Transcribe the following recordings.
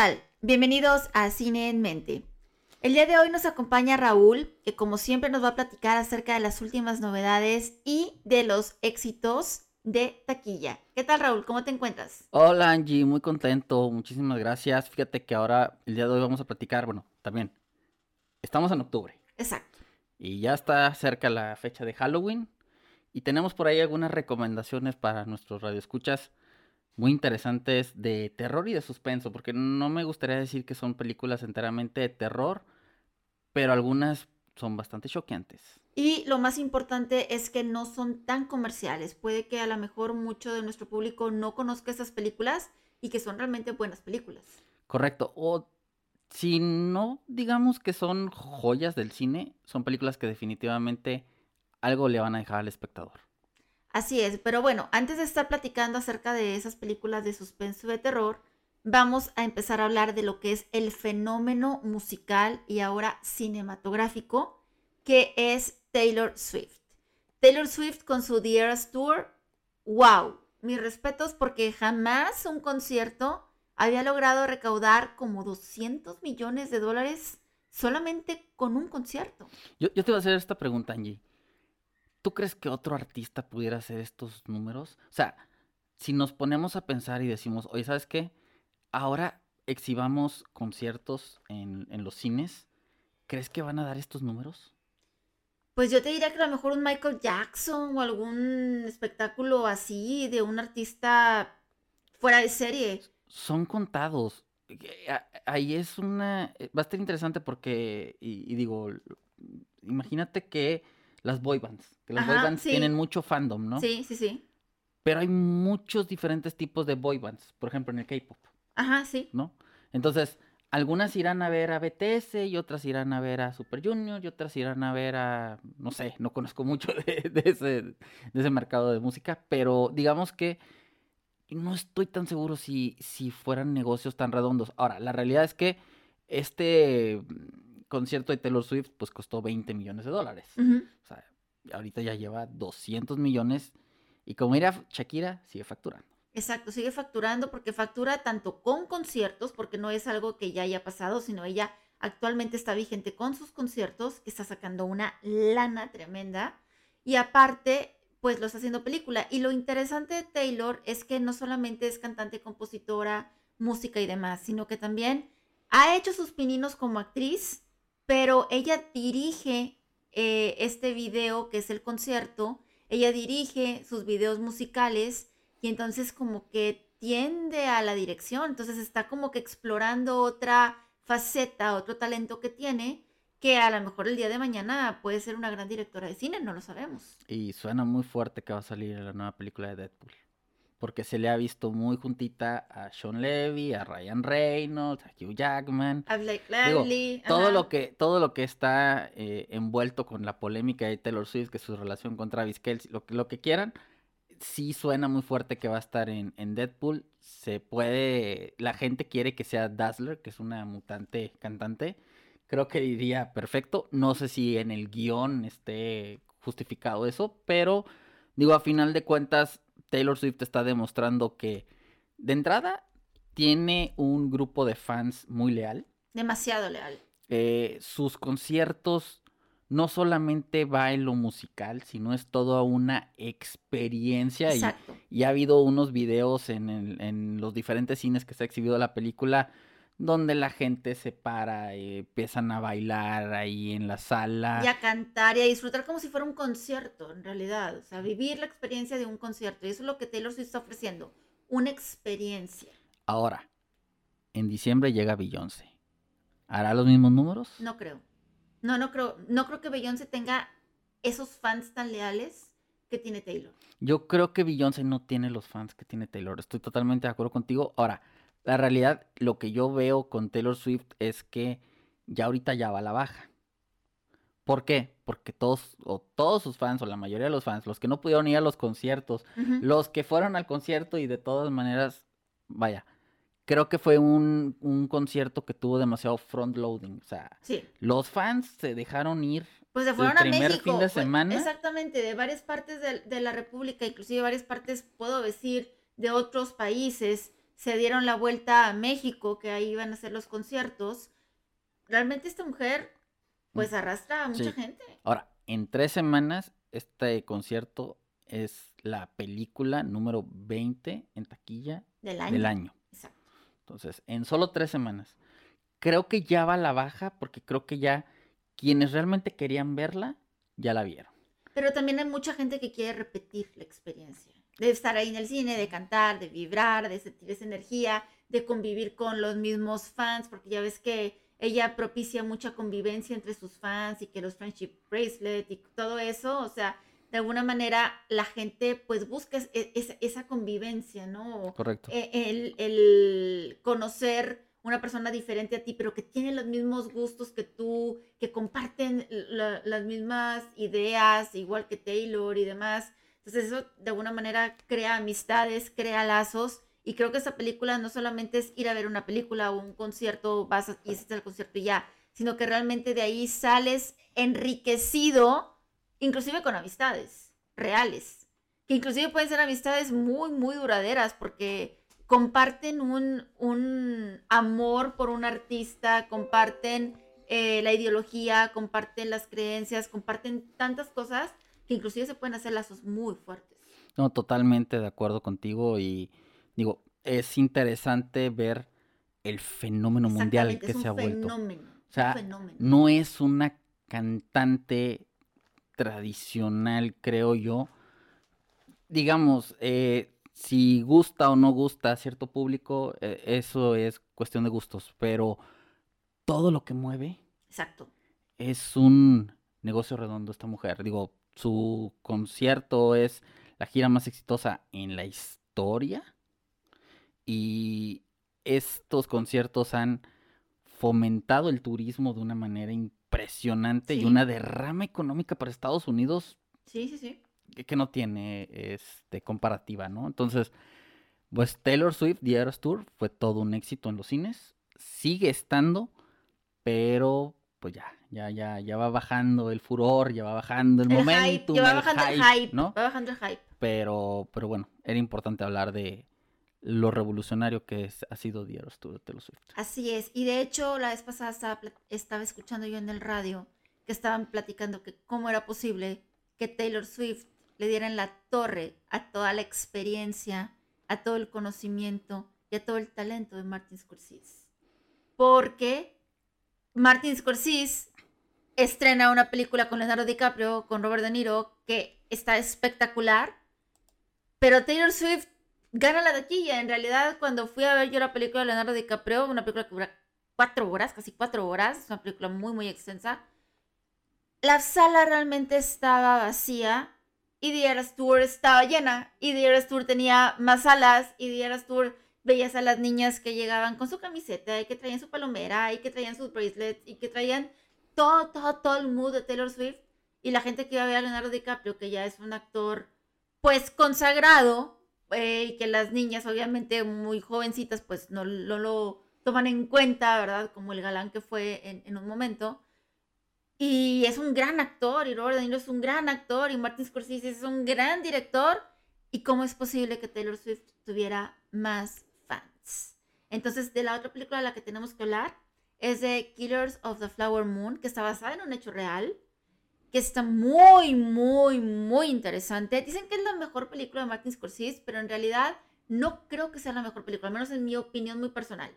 tal? Bienvenidos a Cine en Mente. El día de hoy nos acompaña Raúl, que como siempre nos va a platicar acerca de las últimas novedades y de los éxitos de taquilla. ¿Qué tal Raúl? ¿Cómo te encuentras? Hola Angie, muy contento, muchísimas gracias. Fíjate que ahora, el día de hoy vamos a platicar, bueno, también, estamos en octubre. Exacto. Y ya está cerca la fecha de Halloween. Y tenemos por ahí algunas recomendaciones para nuestros radioescuchas muy interesantes de terror y de suspenso, porque no me gustaría decir que son películas enteramente de terror, pero algunas son bastante choqueantes. Y lo más importante es que no son tan comerciales. Puede que a lo mejor mucho de nuestro público no conozca esas películas y que son realmente buenas películas. Correcto. O si no digamos que son joyas del cine, son películas que definitivamente algo le van a dejar al espectador. Así es, pero bueno, antes de estar platicando acerca de esas películas de suspenso y de terror, vamos a empezar a hablar de lo que es el fenómeno musical y ahora cinematográfico, que es Taylor Swift. Taylor Swift con su The Tour, wow, mis respetos porque jamás un concierto había logrado recaudar como 200 millones de dólares solamente con un concierto. Yo, yo te voy a hacer esta pregunta, Angie. ¿Tú crees que otro artista pudiera hacer estos números? O sea, si nos ponemos a pensar y decimos, oye, ¿sabes qué? Ahora exhibamos conciertos en, en los cines, ¿crees que van a dar estos números? Pues yo te diría que a lo mejor un Michael Jackson o algún espectáculo así de un artista fuera de serie. Son contados. Ahí es una... Eh, va a estar interesante porque, y, y digo, imagínate que las boy bands. Que las boy bands tienen mucho fandom, ¿no? Sí, sí, sí. Pero hay muchos diferentes tipos de boy bands, por ejemplo, en el K-pop. Ajá, sí. ¿No? Entonces, algunas irán a ver a BTS y otras irán a ver a Super Junior y otras irán a ver a, no sé, no conozco mucho de, ese, de ese mercado de música, pero digamos que no estoy tan seguro si, si fueran negocios tan redondos. Ahora, la realidad es que este concierto de Taylor Swift pues costó 20 millones de dólares. O sea, ahorita ya lleva 200 millones y como era Shakira, sigue facturando. Exacto, sigue facturando porque factura tanto con conciertos, porque no es algo que ya haya pasado, sino ella actualmente está vigente con sus conciertos, que está sacando una lana tremenda. Y aparte, pues lo está haciendo película. Y lo interesante de Taylor es que no solamente es cantante, compositora, música y demás, sino que también ha hecho sus pininos como actriz pero ella dirige eh, este video que es el concierto, ella dirige sus videos musicales y entonces como que tiende a la dirección, entonces está como que explorando otra faceta, otro talento que tiene, que a lo mejor el día de mañana puede ser una gran directora de cine, no lo sabemos. Y suena muy fuerte que va a salir la nueva película de Deadpool porque se le ha visto muy juntita a Sean Levy, a Ryan Reynolds, a Hugh Jackman. A Blake Lively. todo lo que todo lo que está eh, envuelto con la polémica de Taylor Swift, que es su relación con Travis Kelce, lo que lo que quieran, sí suena muy fuerte que va a estar en, en Deadpool. Se puede, la gente quiere que sea Dazzler, que es una mutante cantante. Creo que iría perfecto. No sé si en el guion esté justificado eso, pero digo, a final de cuentas, Taylor Swift está demostrando que, de entrada, tiene un grupo de fans muy leal. Demasiado leal. Eh, sus conciertos no solamente va en lo musical, sino es toda una experiencia. Exacto. Y, ha habido unos videos en, en, los diferentes cines que se ha exhibido la película donde la gente se para, y empiezan a bailar ahí en la sala. Y a cantar y a disfrutar como si fuera un concierto, en realidad. O sea, vivir la experiencia de un concierto. Y eso es lo que Taylor Swift está ofreciendo, una experiencia. Ahora, en diciembre llega Beyoncé. ¿Hará los mismos números? No creo. No, no creo. No creo que Beyoncé tenga esos fans tan leales que tiene Taylor. Yo creo que Beyoncé no tiene los fans que tiene Taylor. Estoy totalmente de acuerdo contigo. Ahora, la realidad, lo que yo veo con Taylor Swift es que ya ahorita ya va a la baja. ¿Por qué? Porque todos, o todos sus fans, o la mayoría de los fans, los que no pudieron ir a los conciertos, los que fueron al concierto y de todas maneras, vaya, creo que fue un, un concierto que tuvo demasiado front loading. O sea, los fans se dejaron ir. Pues se fueron el primer fin de semana. exactamente, de varias partes de, de la República, inclusive varias partes, puedo decir, de otros países se dieron la vuelta a México, que ahí iban a hacer los conciertos. Realmente esta mujer, pues arrastra a mucha Sí. gente. Ahora, en tres semanas, este concierto es la película número 20 en taquilla Del año. del año. Exacto. Entonces, en solo tres semanas. Creo que ya va a la baja porque creo que ya quienes realmente querían verla, ya la vieron. Pero también hay mucha gente que quiere repetir la experiencia. De estar ahí en el cine, de cantar, de vibrar, de sentir esa energía, de convivir con los mismos fans, porque ya ves que ella propicia mucha convivencia entre sus fans y que los friendship bracelet y todo eso, o sea, de alguna manera la gente pues busca es- es- esa convivencia, ¿no? Correcto. Eh, El, el conocer una persona diferente a ti, pero que tiene los mismos gustos que tú, que comparten la- las mismas ideas, igual que Taylor y demás. Entonces eso de alguna manera crea amistades, crea lazos. Y creo que esa película no solamente es ir a ver una película o un concierto, vas a- y hiciste el concierto y ya, sino que realmente de ahí sales enriquecido, inclusive con amistades reales, que inclusive pueden ser amistades muy, muy duraderas, porque comparten un, un amor por un artista, comparten eh, la ideología, comparten las creencias, comparten tantas cosas que inclusive se pueden hacer lazos muy fuertes. No, totalmente de acuerdo contigo y digo, es interesante ver el fenómeno mundial que es un se ha vuelto. fenómeno, O sea, un fenómeno. No es una cantante tradicional, creo yo. Digamos, eh, si gusta o no gusta a cierto público, eh, eso es cuestión de gustos, pero todo lo que mueve Exacto. es un negocio redondo esta mujer. Digo, su concierto es la gira más exitosa en la historia y estos conciertos han fomentado el turismo de una manera impresionante y una derrama económica para Estados Unidos Sí, sí, sí. que, que no tiene este comparativa, ¿no? Entonces, pues Taylor Swift The Eras Tour fue todo un éxito en los cines, sigue estando, pero pues ya, ya, ya, ya va bajando el furor, ya va bajando el, momentum, ya va bajando el hype, hype, ¿no? va bajando el hype. Pero, pero bueno, era importante hablar de lo revolucionario que es- ha sido Eras Tour de Taylor Swift. Así es. Y de hecho, la vez pasada estaba, estaba escuchando yo en el radio que estaban platicando que cómo era posible que Taylor Swift le diera en la torre a toda la experiencia, a todo el conocimiento y a todo el talento de Martin Scorsese. Porque Martin Scorsese estrena una película con Leonardo DiCaprio, con Robert De Niro, que está espectacular, pero Taylor Swift gana la taquilla. En realidad, cuando fui a ver yo la película de Leonardo DiCaprio, una película que dura cuatro horas, casi cuatro horas, es una película muy, muy extensa, la sala realmente estaba vacía y The Eras Tour estaba llena y The Eras Tour tenía más salas y The Eras Tour veías a las niñas que llegaban con su camiseta y que traían su palomera y que traían sus bracelets y que traían todo, todo, todo el mood de Taylor Swift y la gente que iba a ver a Leonardo DiCaprio, que ya es un actor pues consagrado eh, y que las niñas obviamente muy jovencitas pues no, lo toman en cuenta, ¿verdad? Como el galán que fue en, en un momento. Y es un gran actor, y Robert De Niro es un gran actor, y Martin Scorsese es un gran director. ¿Y cómo es posible que Taylor Swift tuviera más? Entonces, de la otra película de la que tenemos que hablar es de Killers of the Flower Moon, que está basada en un hecho real, que está muy, muy, muy interesante. Dicen que es la mejor película de Martin Scorsese, pero en realidad no creo que sea la mejor película, al menos en mi opinión muy personal.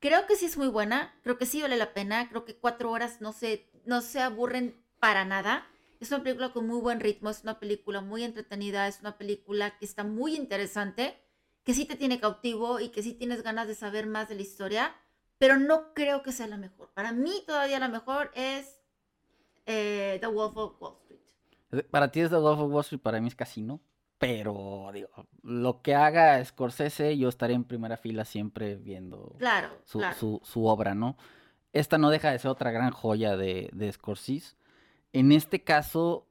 Creo que sí es muy buena, creo que sí vale la pena, creo que cuatro horas no se, no se aburren para nada. Es una película con muy buen ritmo, es una película muy entretenida, es una película que está muy interesante, que sí te tiene cautivo y que sí tienes ganas de saber más de la historia, pero no creo que sea la mejor. Para mí todavía la mejor es eh, The Wolf of Wall Street. Para ti es The Wolf of Wall Street, para mí es Casino. Pero, digo, lo que haga Scorsese, yo estaré en primera fila siempre viendo Claro, su, claro. su- su obra, ¿no? Esta no deja de ser otra gran joya de, de Scorsese. En este caso,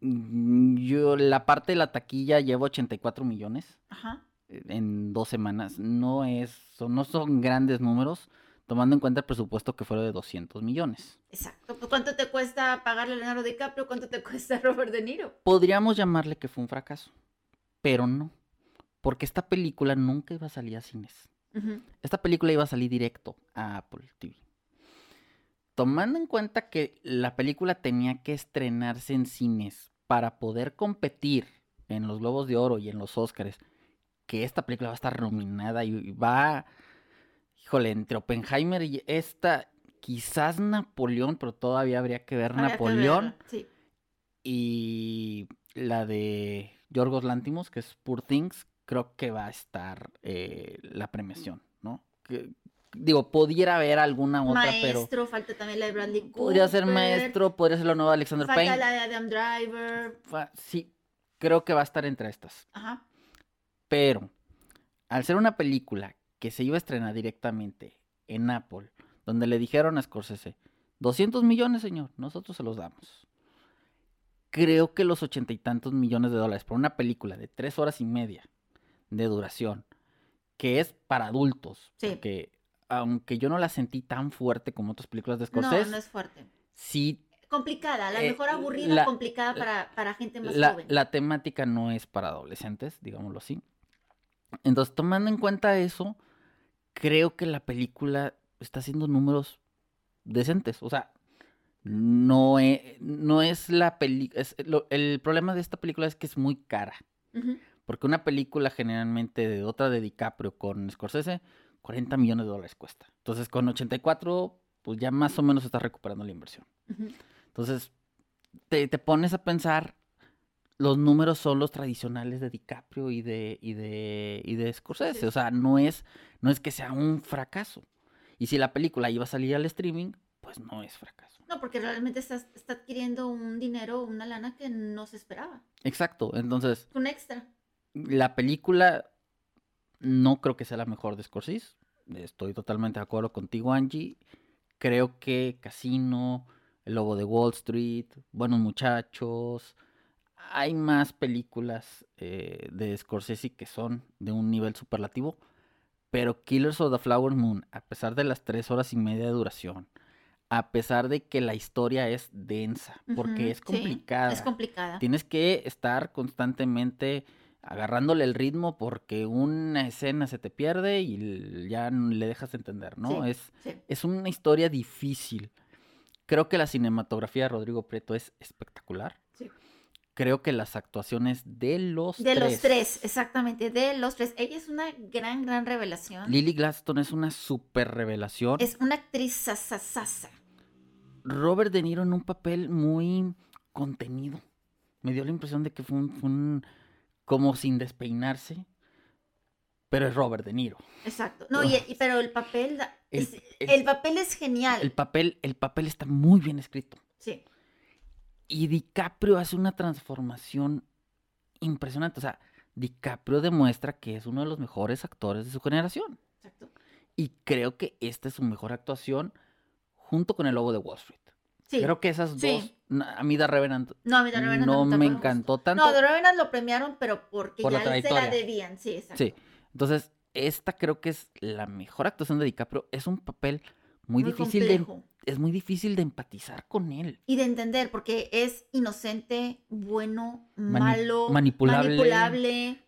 mm, yo la parte de la taquilla lleva 84 millones Ajá. En dos semanas. No es, son- no son grandes números, tomando en cuenta el presupuesto que fue de 200 millones. Exacto. Pues, ¿Cuánto te cuesta pagarle a Leonardo DiCaprio? ¿Cuánto te cuesta Robert De Niro? Podríamos llamarle que fue un fracaso, pero no, porque esta película nunca iba a salir a cines. Esta película iba a salir directo a Apple TV. Tomando en cuenta que la película tenía que estrenarse en cines para poder competir en los Globos de Oro y en los Oscars, que esta película va a estar nominada y va, híjole, entre Oppenheimer y esta, quizás Napoleón, pero todavía habría que ver Habría Napoleón Sí. y la de Yorgos Lantimos, que es Poor Things, creo que va a estar eh, la premiación, ¿no? Que- digo, pudiera haber alguna otra, pero Maestro, falta también la de Bradley Cooper. podría ser maestro, podría ser la nueva Alexander Falta Payne. la de Adam Driver. Sí, creo que va a estar entre estas. Ajá. Pero, al ser una película que se iba a estrenar directamente en Apple, donde le dijeron a Scorsese, 200 millones, señor, nosotros se los damos. Creo que los ochenta y tantos millones de dólares por una película de tres horas y media de duración, que es para adultos, Sí. porque aunque yo no la sentí tan fuerte como otras películas de No, Scorsese, no es fuerte. sí Complicada, a lo Eh, mejor aburrida, la- complicada para, para gente más la, joven. la temática no es para adolescentes, digámoslo así. Entonces, tomando en cuenta eso, creo que la película está haciendo números decentes. O sea, no es, no es la película. El problema de esta película es que es muy cara. Porque una película generalmente de otra de DiCaprio con Scorsese, 40 millones de dólares cuesta. Entonces, con 84, pues ya más o menos está recuperando la inversión. Entonces, te, te pones a pensar, los números son los tradicionales de DiCaprio y de, y de, y de Scorsese. Sí. O sea, no es, no es que sea un fracaso. Y si la película iba a salir al streaming, pues no es fracaso. No, porque realmente está, está adquiriendo un dinero, una lana que no se esperaba. Exacto. Entonces, Un extra. la película no creo que sea la mejor de Scorsese. Estoy totalmente de acuerdo contigo, Angie. Creo que Casino, El Lobo de Wall Street, Buenos Muchachos. Hay más películas eh, de Scorsese que son de un nivel superlativo. Pero Killers of the Flower Moon, a pesar de las tres horas y media de duración, a pesar de que la historia es densa, porque es sí, complicada. es complicada. Tienes que estar constantemente agarrándole el ritmo porque una escena se te pierde y ya le dejas de entender, ¿no? Sí. Es, Sí. es una historia difícil. Creo que la cinematografía de Rodrigo Prieto es espectacular. Sí. Creo que las actuaciones de los De tres. los tres, exactamente, de los tres. Ella es una gran, gran revelación. Lily Gladstone es una super revelación. Es una actriz sasasasa. Robert De Niro en un papel muy contenido. Me dio la impresión de que fue un, fue un- como sin despeinarse, pero es Robert De Niro. Exacto. No, y, y- pero el papel, El- es- el- el papel es genial. El papel, el papel está muy bien escrito. Sí. Y DiCaprio hace una transformación impresionante. O sea, DiCaprio demuestra que es uno de los mejores actores de su generación. Exacto. Y creo que esta es su mejor actuación junto con el Lobo de Wall Street. Sí. Creo que esas Sí. dos, a mí The Revenant No, a mí The Revenant no me encantó tanto. No, The Revenant lo premiaron, pero porque Por la ya se la debían. Sí, exacto. Sí. Entonces, esta creo que es la mejor actuación de DiCaprio. Es un papel muy, difícil de, complejo. es muy difícil de empatizar con él. Y de entender, porque es inocente, bueno, Mani- malo, manipulable. manipulable,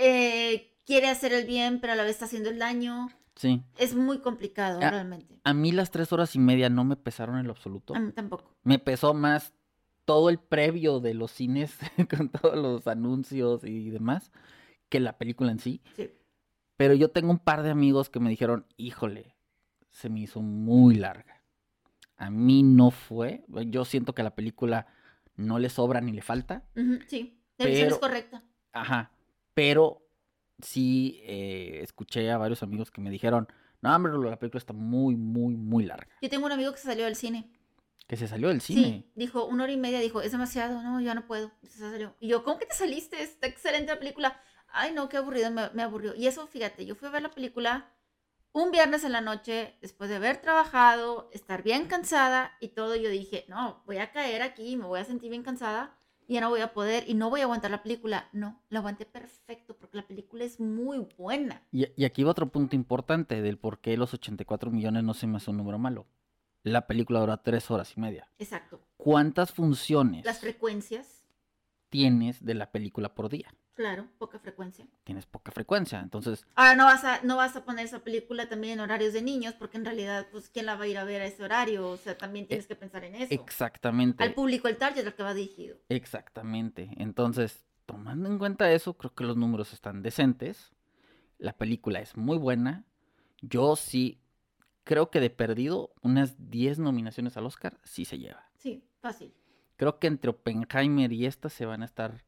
eh, quiere hacer el bien, pero a la vez está haciendo el daño. Sí. Es muy complicado, realmente. A mí las tres horas y media no me pesaron en lo absoluto. A mí tampoco. Me pesó más todo el previo de los cines con todos los anuncios y demás que la película en sí. Sí. Pero yo tengo un par de amigos que me dijeron, híjole, se me hizo muy larga. A mí no fue. Yo siento que a la película no le sobra ni le falta. Sí, la visión es correcta. Ajá. Pero sí eh, escuché a varios amigos que me dijeron, no, hombre, la película está muy, muy, muy larga. Yo tengo un amigo que se salió del cine. Que se salió del Sí, cine. dijo una hora y media, dijo, es demasiado, no, ya no puedo. Y se salió. Y yo, ¿cómo que te saliste? Está excelente la película. Ay, no, qué aburrido, me, me aburrió. Y eso, fíjate, yo fui a ver la película un viernes en la noche, después de haber trabajado, estar bien cansada y todo. Yo dije, no, voy a caer aquí, me voy a sentir bien cansada y ya no voy a poder y no voy a aguantar la película. No, la aguanté perfecto porque la película es muy buena. Y, y aquí va otro punto importante del por qué los 84 millones no se me hace un número malo. La película dura tres horas y media. Exacto. ¿Cuántas funciones Las frecuencias, tienes de la película por día? Claro, poca frecuencia. Tienes poca frecuencia. Entonces, Ahora no vas a, no vas a poner esa película también en horarios de niños, porque en realidad, pues, ¿quién la va a ir a ver a ese horario? O sea, también tienes que pensar en eso. exactamente. Al público, el target al que va dirigido. Exactamente. Entonces, tomando en cuenta eso, creo que los números están decentes. La película es muy buena. Yo sí creo que de perdido unas 10 nominaciones al Oscar sí se lleva. Sí, fácil. Creo que entre Oppenheimer y esta se van a estar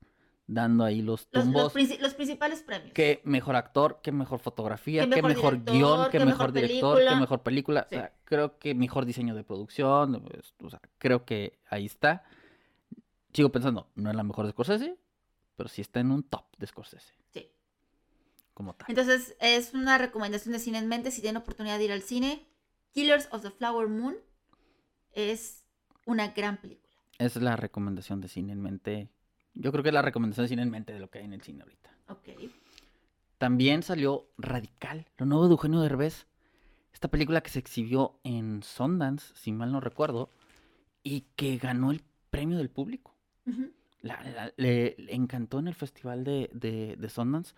dando ahí los Los, los, tumbos. los principales premios. Qué mejor actor, qué mejor fotografía, Qué mejor mejor, director, guion, qué, mejor director, qué película. mejor película. Sí. O sea, creo que mejor diseño de producción. pues, o sea, creo que ahí está. Sigo pensando, no es la mejor de Scorsese, pero sí está en un top de Scorsese, Sí. como tal. Entonces, es una recomendación de cine en mente. Si tienen oportunidad de ir al cine, Killers of the Flower Moon es una gran película. Es la recomendación de cine en mente. Yo creo que es la recomendación de cine en mente de lo que hay en el cine ahorita. Ok. También salió Radical, lo nuevo de Eugenio Derbez. Esta película que se exhibió en Sundance, si mal no recuerdo, y que ganó el premio del público. Ujú, La- la- le, le encantó en el festival de, de, de Sundance.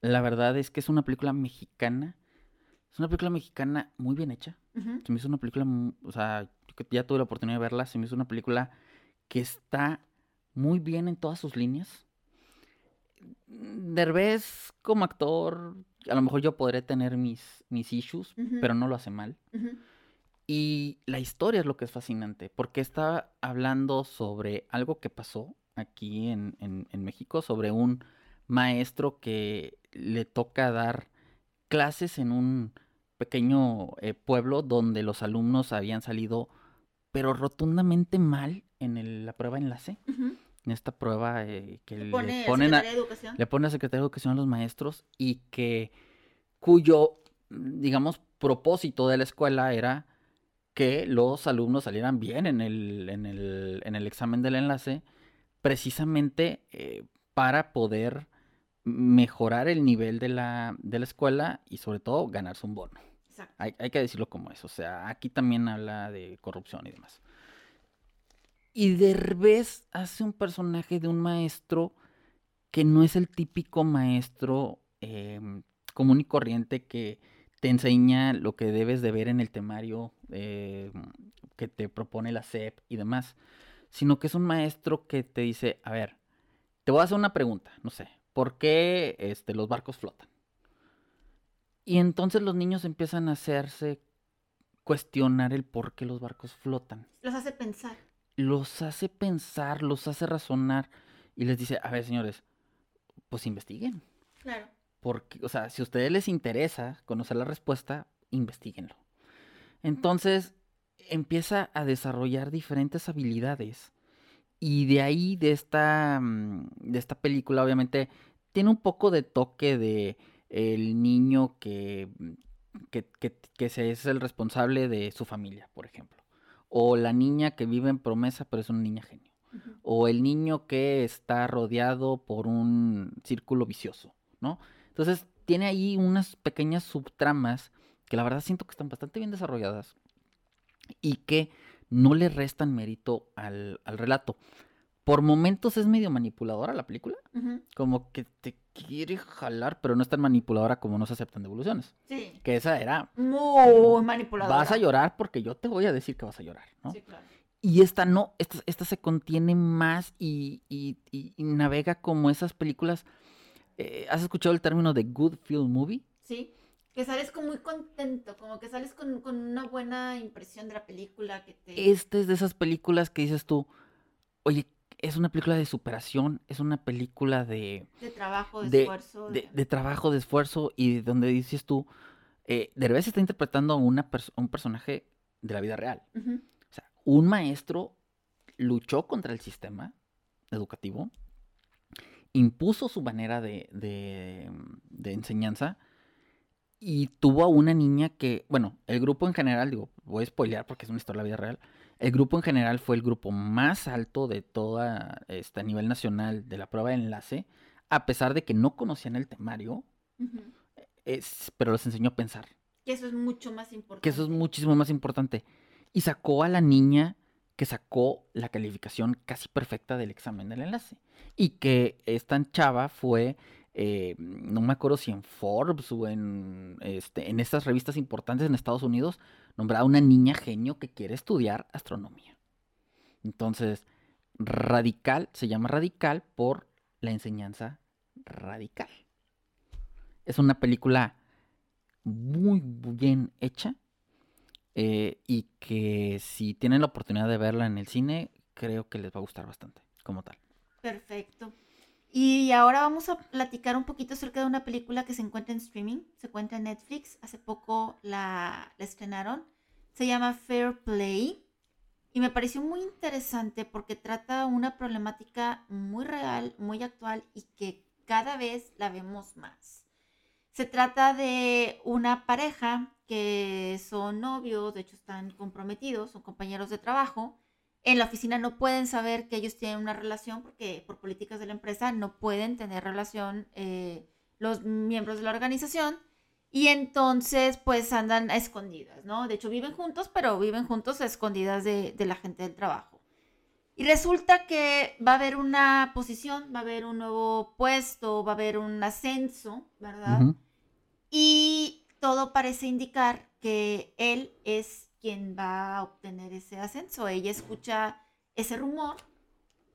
La verdad es que es una película mexicana. Es una película mexicana muy bien hecha. Se me hizo una película, mu- o sea, ya tuve la oportunidad de verla, se me hizo una película que está muy bien en todas sus líneas. Derbez como actor, a lo mejor yo podré tener mis, mis issues, pero no lo hace mal. Y la historia es lo que es fascinante, porque está hablando sobre algo que pasó aquí en, en- en México, sobre un maestro que le toca dar clases en un pequeño eh, pueblo donde los alumnos habían salido, pero rotundamente mal en el- la prueba enlace, en esta prueba eh, que Le le pone ponen a, le pone a Secretaría de Educación a los maestros y que cuyo, digamos, propósito de la escuela era que los alumnos salieran bien en el, en el, en el examen del enlace, precisamente eh, para poder mejorar el nivel de la, de la escuela y sobre todo ganarse un bono. Hay, hay que decirlo como es. O sea, aquí también habla de corrupción y demás. Y Derbez hace un personaje de un maestro que no es el típico maestro em, común y corriente que te enseña lo que debes de ver en el temario em, que te propone la SEP y demás, sino que es un maestro que te dice, a ver, te voy a hacer una pregunta, no sé, ¿por qué este, los barcos flotan? Y entonces los niños empiezan a hacerse cuestionar el por qué los barcos flotan. Los hace pensar. Los hace pensar, los hace razonar y les dice, a ver señores, pues investiguen. Claro. Porque, o sea, si a ustedes les interesa conocer la respuesta, investiguenlo. Entonces empieza a desarrollar diferentes habilidades. Y de ahí, de esta, mm, de esta película, obviamente, tiene un poco de toque de el niño que, mm, que, que- que se es el responsable de su familia, por ejemplo. O la niña que vive en promesa, pero es una niña genio. O el niño que está rodeado por un círculo vicioso, ¿no? Entonces, tiene ahí unas pequeñas subtramas que la verdad siento que están bastante bien desarrolladas y que no le restan mérito al, al relato. Por momentos es medio manipuladora la película, como que te quiere jalar, pero no es tan manipuladora como no se aceptan devoluciones. Sí. Que esa era, Muy manipuladora. vas a llorar porque yo te voy a decir que vas a llorar, ¿no? Sí, claro. Y esta no, esta, esta se contiene más y, y- y- y navega como esas películas. eh, ¿Has escuchado el término de good feel movie? Sí. Que sales como muy contento, como que sales con, con una buena impresión de la película que te... Esta es de esas películas que dices tú, oye, es una película de superación, es una película de, de trabajo, de, de- esfuerzo. de, de trabajo, de esfuerzo y donde dices tú, eh, Derbez está interpretando a una pers- un personaje de la vida real. O sea, un maestro luchó contra el sistema educativo, impuso su manera de, de- de enseñanza y tuvo a una niña que, bueno, el grupo en general, digo, voy a spoilear porque es una historia de la vida real, el grupo en general fue el grupo más alto de toda, este, a nivel nacional de la prueba de enlace, a pesar de que no conocían el temario, es- pero les enseñó a pensar Que eso es mucho más importante. que eso es muchísimo más importante. Y sacó a la niña que sacó la calificación casi perfecta del examen del enlace. Y que esta chava fue, eh, no me acuerdo si en Forbes o en, este, en estas revistas importantes en Estados Unidos, nombrada una niña genio que quiere estudiar astronomía. Entonces, radical, se llama radical por la enseñanza radical. Es una película muy bien hecha eh, y que si tienen la oportunidad de verla en el cine, creo que les va a gustar bastante, como tal. Perfecto. Y ahora vamos a platicar un poquito acerca de una película que se encuentra en streaming, se encuentra en Netflix, hace poco la, estrenaron, se llama Fair Play y me pareció muy interesante porque trata una problemática muy real, muy actual y que cada vez la vemos más. Se trata de una pareja que son novios, de hecho están comprometidos, son compañeros de trabajo. En la oficina no pueden saber que ellos tienen una relación porque por políticas de la empresa no pueden tener relación eh, los miembros de la organización. Y entonces, pues andan a escondidas, ¿no? De hecho, viven juntos, pero viven juntos a escondidas de, la gente del trabajo. Y resulta que va a haber una posición, va a haber un nuevo puesto, va a haber un ascenso, ¿verdad? Y todo parece indicar que él es quien va a obtener ese ascenso. Ella escucha ese rumor,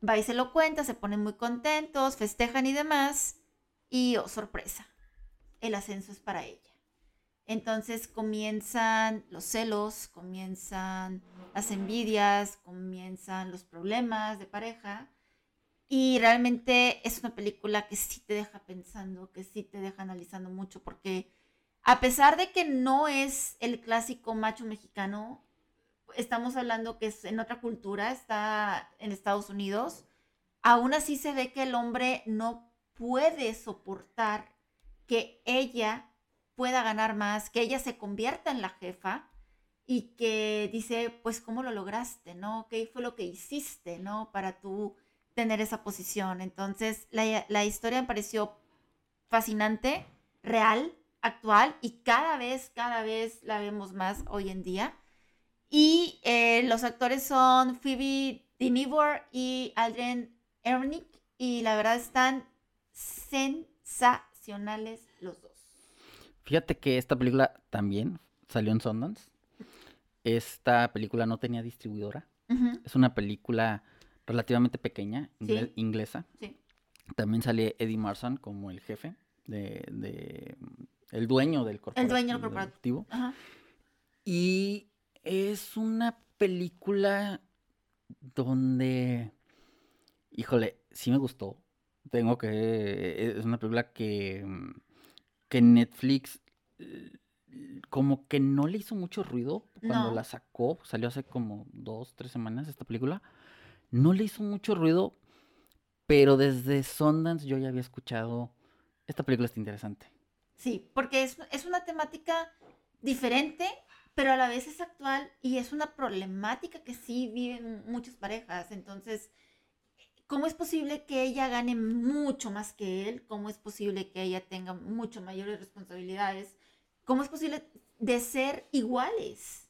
va y se lo cuenta, se ponen muy contentos, festejan y demás. Y, oh, sorpresa, el ascenso es para ella. Entonces comienzan los celos, comienzan las envidias, comienzan los problemas de pareja. Y realmente es una película que sí te deja pensando, que sí te deja analizando mucho, porque a pesar de que no es el clásico macho mexicano, estamos hablando que es en otra cultura, está en Estados Unidos, aún así se ve que el hombre no puede soportar que ella pueda ganar más, que ella se convierta en la jefa y que dice, pues, ¿cómo lo lograste? ¿No? ¿Qué fue lo que hiciste? ¿No? Para tú tener esa posición. Entonces, la, historia me pareció fascinante, real, actual y cada vez, cada vez la vemos más hoy en día. Y eh, los actores son Phoebe Dinivor y Aldrin Ernick y la verdad están sensacionales los dos. Fíjate que esta película también salió en Sundance. Esta película no tenía distribuidora. Es una película relativamente pequeña, inglesa. También sale Eddie Marsan como el jefe de, el dueño del corporativo. El dueño del corporativo. Y es una película donde, híjole, sí me gustó. Tengo que, es una película que que Netflix eh, como que no le hizo mucho ruido cuando la sacó, salió hace como dos, tres semanas esta película, no le hizo mucho ruido, pero desde Sundance yo ya había escuchado, esta película está interesante. Sí, porque es, es una temática diferente, pero a la vez es actual y es una problemática que sí viven muchas parejas, entonces ¿Cómo es posible que ella gane mucho más que él? ¿Cómo es posible que ella tenga mucho mayores responsabilidades? ¿Cómo es posible de ser iguales?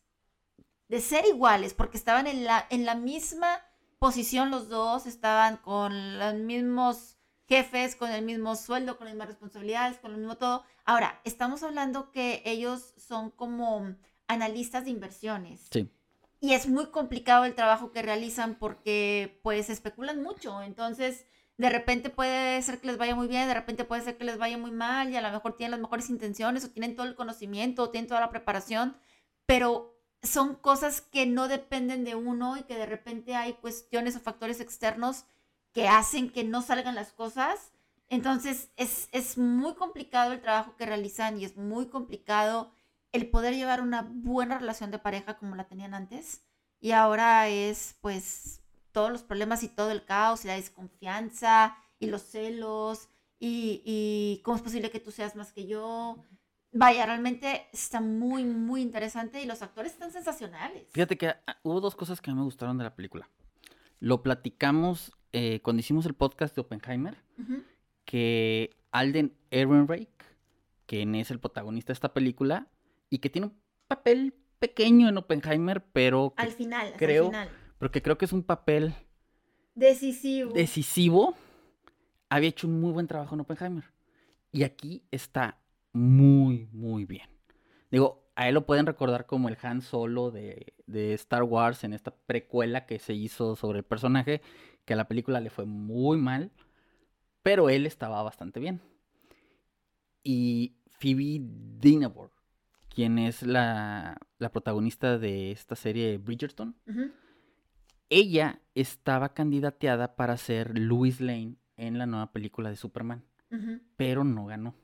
De ser iguales, porque estaban en la, en la misma posición los dos, estaban con los mismos jefes, con el mismo sueldo, con las mismas responsabilidades, con lo mismo todo. Ahora, estamos hablando que ellos son como analistas de inversiones. Sí y es muy complicado el trabajo que realizan porque pues especulan mucho, entonces de repente puede ser que les vaya muy bien, de repente puede ser que les vaya muy mal y a lo mejor tienen las mejores intenciones o tienen todo el conocimiento o tienen toda la preparación, pero son cosas que no dependen de uno y que de repente hay cuestiones o factores externos que hacen que no salgan las cosas. Entonces es, es muy complicado el trabajo que realizan y es muy complicado el poder llevar una buena relación de pareja como la tenían antes. Y ahora es pues todos los problemas y todo el caos y la desconfianza y los celos y, cómo es posible que tú seas más que yo. Vaya, realmente está muy, muy interesante y los actores están sensacionales. Fíjate que ah, hubo dos cosas que me gustaron de la película. Lo platicamos eh, cuando hicimos el podcast de Oppenheimer, que Alden Ehrenreich, quien es el protagonista de esta película, y que tiene un papel pequeño en Oppenheimer, pero al final, creo, al final. Pero que creo que es un papel decisivo. Decisivo había hecho un muy buen trabajo en Oppenheimer. Y aquí está muy, muy bien. Digo, a él lo pueden recordar como el Han Solo de, de, Star Wars en esta precuela que se hizo sobre el personaje, que a la película le fue muy mal, pero él estaba bastante bien. Y Phoebe Dynevor, quien es la, la protagonista de esta serie Bridgerton, ella estaba candidateada para ser Louis Lane en la nueva película de Superman, pero no ganó.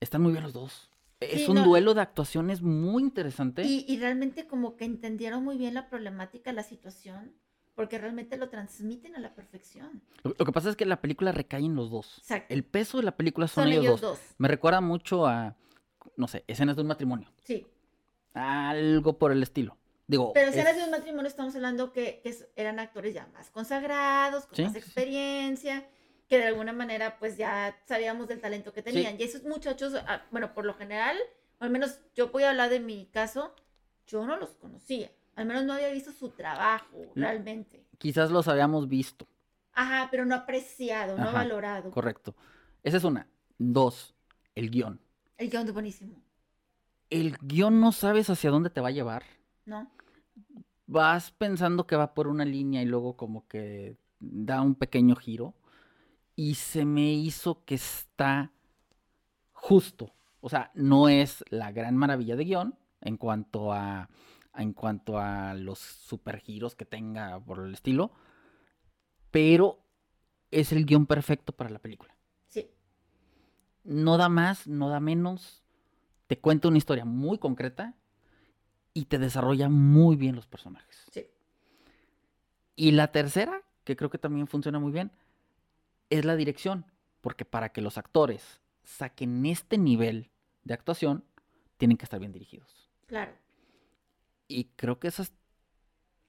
Están muy bien los dos. Es Sí, un no. duelo de actuaciones muy interesante. Y, y realmente como que entendieron muy bien la problemática, la situación, porque realmente lo transmiten a la perfección. Lo, lo que pasa es que la película recae en los dos. Exacto. El peso de la película son, Son ellos, ellos dos. dos. Me recuerda mucho a, no sé, escenas de un matrimonio. Sí. Algo por el estilo. Digo, Pero escenas es- de un matrimonio estamos hablando que, eran actores ya más consagrados, con Sí, más sí. Que de alguna manera pues ya sabíamos del talento que tenían. Y esos muchachos, ah, bueno, por lo general, o al menos yo voy a hablar de mi caso, yo no los conocía. Al menos no había visto su trabajo No. realmente. quizás los habíamos visto. Ajá, pero no apreciado, no valorado. Correcto. Esa es una. Dos, el guion. El guion es buenísimo, El guion no sabes hacia dónde te va a llevar. ¿no? Vas pensando que va por una línea y luego como que da un pequeño giro. Y se me hizo que está justo. O sea, no es la gran maravilla de guion en cuanto a, en cuanto a los supergiros que tenga por el estilo. Pero es el guion perfecto para la película. Sí, no da más, no da menos. Te cuenta una historia muy concreta y te desarrolla muy bien los personajes. sí. Y la tercera, que creo que también funciona muy bien, es la dirección. Porque para que los actores saquen este nivel de actuación, tienen que estar bien dirigidos. Claro. Y creo que esos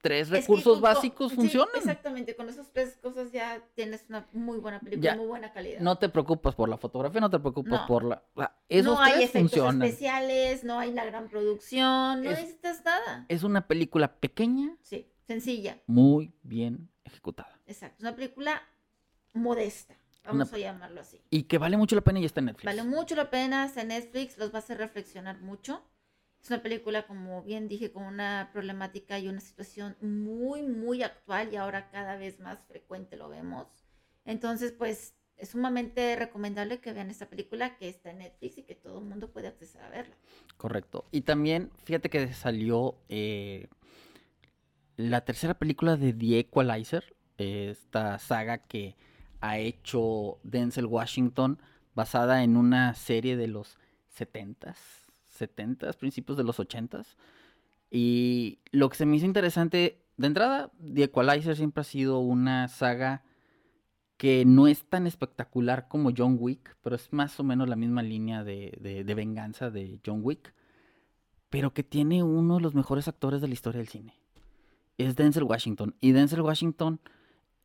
tres Es que recursos con- básicos sí, funcionan. exactamente, con esas tres cosas ya tienes una muy buena película, Ya. muy buena calidad. No te preocupas por la fotografía, no te preocupas No. por la... esos no hay efectos funcionan. especiales, no hay la gran producción, no Es- necesitas nada. Es una película pequeña, Sí, sencilla, muy bien ejecutada. exacto. Es una película modesta, vamos a llamarlo así. Y que vale mucho la pena y está en Netflix. Vale mucho la pena, está en Netflix, los va a hacer reflexionar mucho. Es una película, como bien dije, con una problemática y una situación muy, muy actual y ahora cada vez más frecuente lo vemos. Entonces, pues es sumamente recomendable que vean esta película que está en Netflix y que todo el mundo puede acceder a verla. Correcto. Y también, fíjate que salió eh, la tercera película de The Equalizer, eh, esta saga que ha hecho Denzel Washington, basada en una serie de los 70s, 70s, principios de los 80s. Y lo que se me hizo interesante, de entrada, The Equalizer siempre ha sido una saga que no es tan espectacular como John Wick, pero es más o menos la misma línea de, de- de venganza de John Wick, pero que tiene uno de los mejores actores de la historia del cine. Es Denzel Washington. Y Denzel Washington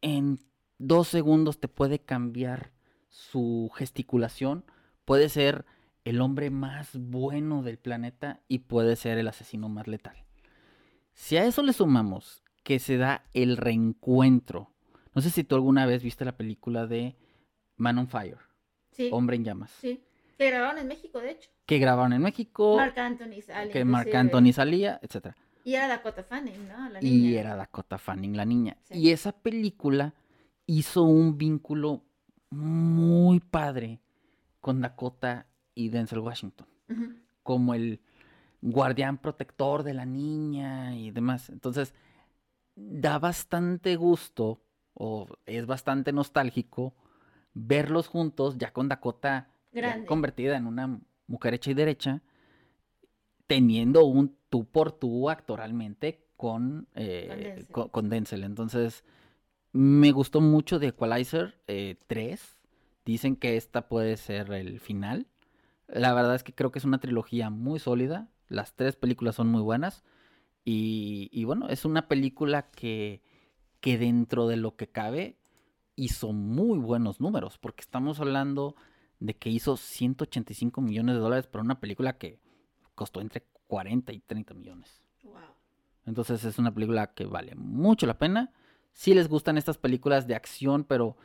en dos segundos te puede cambiar su gesticulación. Puede ser el hombre más bueno del planeta y puede ser el asesino más letal. Si a eso le sumamos que se da el reencuentro, no sé si tú alguna vez viste la película de Man on Fire, Sí, Hombre en Llamas, sí. Que grabaron en México, de hecho. que grabaron en México, Marc Anthony sale. que Marc. Anthony salía, etc. Y era Dakota Fanning, ¿no? La Y niña. era Dakota Fanning la niña. Sí. Y esa película hizo un vínculo muy padre con Dakota y Denzel Washington. Como el guardián protector de la niña y demás. Entonces, da bastante gusto o es bastante nostálgico verlos juntos ya con Dakota ya convertida en una mujer hecha y derecha, teniendo un tú por tú actoralmente con, eh, Con Denzel. con- con Denzel. Entonces, me gustó mucho de Equalizer eh, 3. Dicen que esta puede ser el final. La verdad es que creo que es una trilogía muy sólida. Las tres películas son muy buenas. Y, y bueno, es una película que, que dentro de lo que cabe hizo muy buenos números. Porque estamos hablando de que hizo 185 millones de dólares para una película que costó entre 40 y 30 millones. Wow. Entonces es una película que vale mucho la pena. Si les gustan estas películas de acción, pero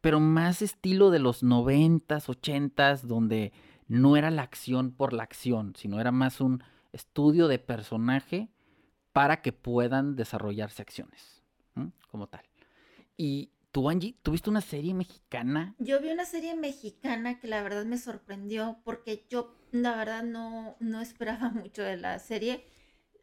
pero más estilo de los noventas, ochentas, donde no era la acción por la acción, sino era más un estudio de personaje para que puedan desarrollarse acciones, como tal. Y tú, Angie, ¿tuviste una serie mexicana? Yo vi una serie mexicana que la verdad me sorprendió porque yo, la verdad, no, no esperaba mucho de la serie.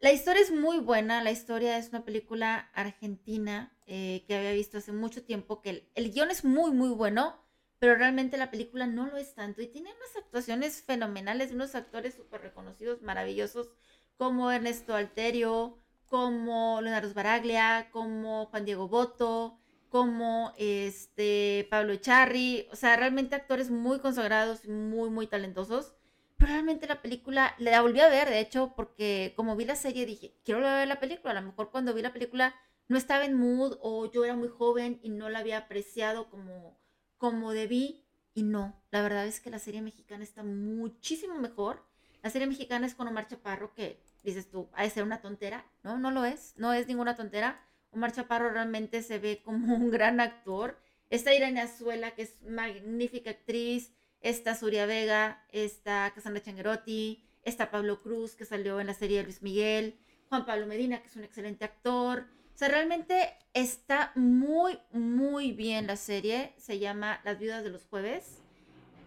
La historia es muy buena, la historia es una película argentina eh, que había visto hace mucho tiempo, que el, el guion es muy, muy bueno, pero realmente la película no lo es tanto y tiene unas actuaciones fenomenales, unos actores súper reconocidos, maravillosos, como Ernesto Alterio, como Leonardo Baraglia, como Juan Diego Boto, como este Pablo Echarri, o sea, realmente actores muy consagrados y muy, muy talentosos. Pero realmente la película, la volví a ver, de hecho, porque como vi la serie dije, quiero ver la película. A lo mejor cuando vi la película no estaba en mood o yo era muy joven y no la había apreciado como, como debí. Y no, la verdad es que la serie mexicana está muchísimo mejor. La serie mexicana es con Omar Chaparro, que dices tú, ha de ser una tontera. No, no lo es, no es ninguna tontera. Omar Chaparro realmente se ve como un gran actor. Está Irene Azuela, que es magnífica actriz. Está Suria Vega, está Cassandra Changuerotti, está Pablo Cruz, que salió en la serie de Luis Miguel. Juan Pablo Medina, que es un excelente actor. O sea, realmente está muy, muy bien la serie. Se llama Las Viudas de los Jueves.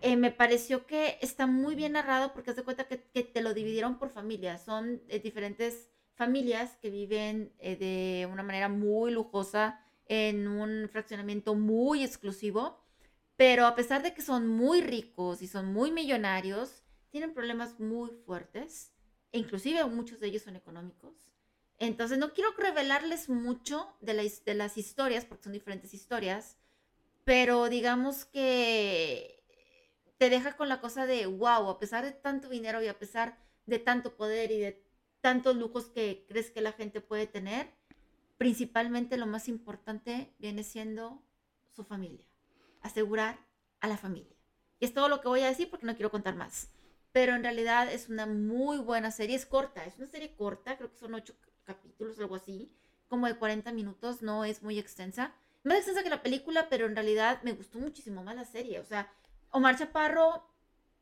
Eh, me pareció que está muy bien narrado porque se cuenta que, te lo dividieron por familias. Son eh, diferentes familias que viven eh, de una manera muy lujosa en un fraccionamiento muy exclusivo. Pero a pesar de que son muy ricos y son muy millonarios, tienen problemas muy fuertes. E inclusive muchos de ellos son económicos. Entonces no quiero revelarles mucho de, de las historias, porque son diferentes historias, pero digamos que te deja con la cosa de, wow, a pesar de tanto dinero y a pesar de tanto poder y de tantos lujos que crees que la gente puede tener, principalmente lo más importante viene siendo su familia, asegurar a la familia. Y es todo lo que voy a decir porque no quiero contar más. Pero en realidad es una muy buena serie, es corta, es una serie corta, creo que son ocho capítulos, algo así, como de 40 minutos, no es muy extensa. Más extensa que la película, pero en realidad me gustó muchísimo más la serie. O sea, Omar Chaparro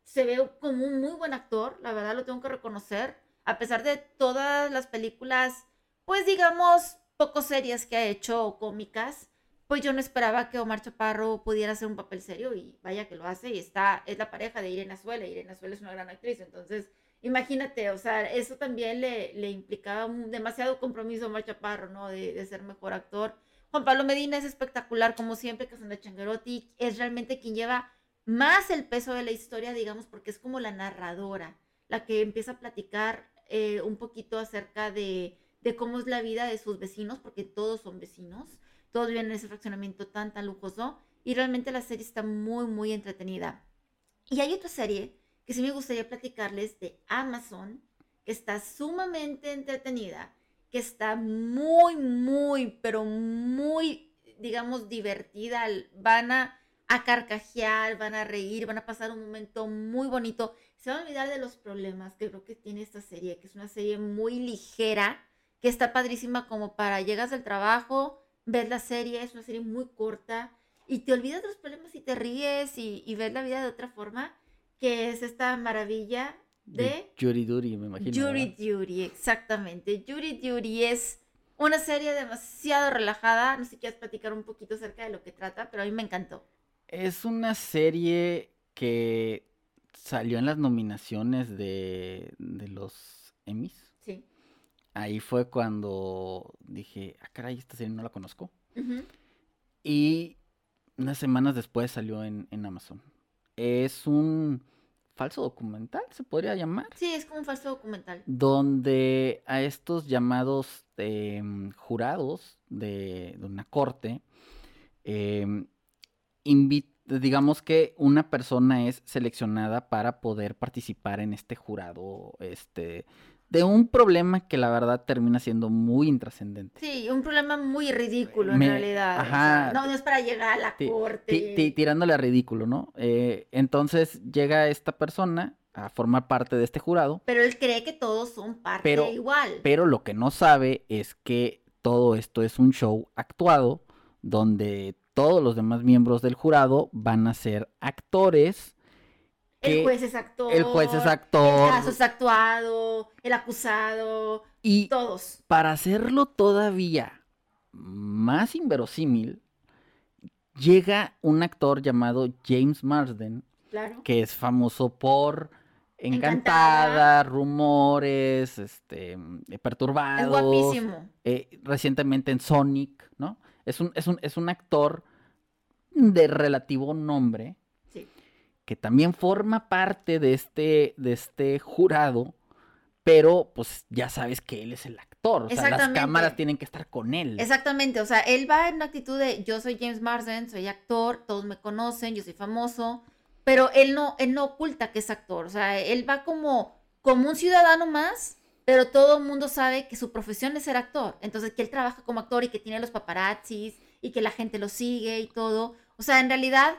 se ve como un muy buen actor, la verdad lo tengo que reconocer, a pesar de todas las películas, pues digamos, poco serias que ha hecho cómicas, pues yo no esperaba que Omar Chaparro pudiera hacer un papel serio y vaya que lo hace y está, es la pareja de Irene Azuela, Irene Azuela es una gran actriz, entonces imagínate, o sea, eso también le, implicaba un, demasiado compromiso a Omar Chaparro, ¿no? De, ser mejor actor. Juan Pablo Medina es espectacular, como siempre, de Changuerotti es realmente quien lleva más el peso de la historia, digamos, porque es como la narradora, la que empieza a platicar eh, un poquito acerca de, cómo es la vida de sus vecinos, porque todos son vecinos, todos viven en ese fraccionamiento tan, tan lujoso, y realmente la serie está muy, muy entretenida. Y hay otra serie que sí me gustaría platicarles de Amazon, que está sumamente entretenida, que está muy, muy, pero muy, digamos, divertida. Van a a carcajear, van a reír, van a pasar un momento muy bonito. Se van a olvidar de los problemas que creo que tiene esta serie, que es una serie muy ligera, que está padrísima como para llegas del trabajo, ves la serie, es una serie muy corta y te olvidas de los problemas y te ríes y, y ves la vida de otra forma, que es esta maravilla de... Jury Duty, me imagino. Jury Duty, exactamente. Jury Duty es una serie demasiado relajada. No sé si quieres platicar un poquito acerca de lo que trata, pero a mí me encantó. Es una serie que salió en las nominaciones de, los Emmys. Sí. Ahí fue cuando dije, ah, caray, esta serie no la conozco. Y unas semanas después salió en, Amazon. Es un falso documental, se podría llamar. Sí, es como un falso documental. Donde a estos llamados em, jurados de, una corte eh, digamos que una persona es seleccionada para poder participar en este jurado, este, de un problema que la verdad termina siendo muy intrascendente. Sí, un problema muy ridículo en realidad. Ajá. no, no es para llegar a la corte. Tirándole a ridículo, ¿no? Eh, entonces llega esta persona a formar parte de este jurado. Pero él cree que todos son parte igual. Pero lo que no sabe es que todo esto es un show actuado donde todos los demás miembros del jurado van a ser actores. El juez es actor. El juez es actor. El caso es actuado, el acusado. Y todos. Para hacerlo todavía más inverosímil, llega un actor llamado James Marsden, que es famoso por Encantada, rumores, este, perturbados. Es guapísimo. Eh, recientemente en Sonic, ¿no? Es un, es un, es un actor de relativo nombre. Que también forma parte de este, de este jurado. Pero, pues, ya sabes que él es el actor. O sea, las cámaras tienen que estar con él. Exactamente. O sea, él va en una actitud de yo soy James Marsden, soy actor, todos me conocen, yo soy famoso pero él no, él no oculta que es actor, o sea, él va como, como un ciudadano más, pero todo el mundo sabe que su profesión es ser actor, entonces que él trabaja como actor y que tiene los paparazzis y que la gente lo sigue y todo, o sea, en realidad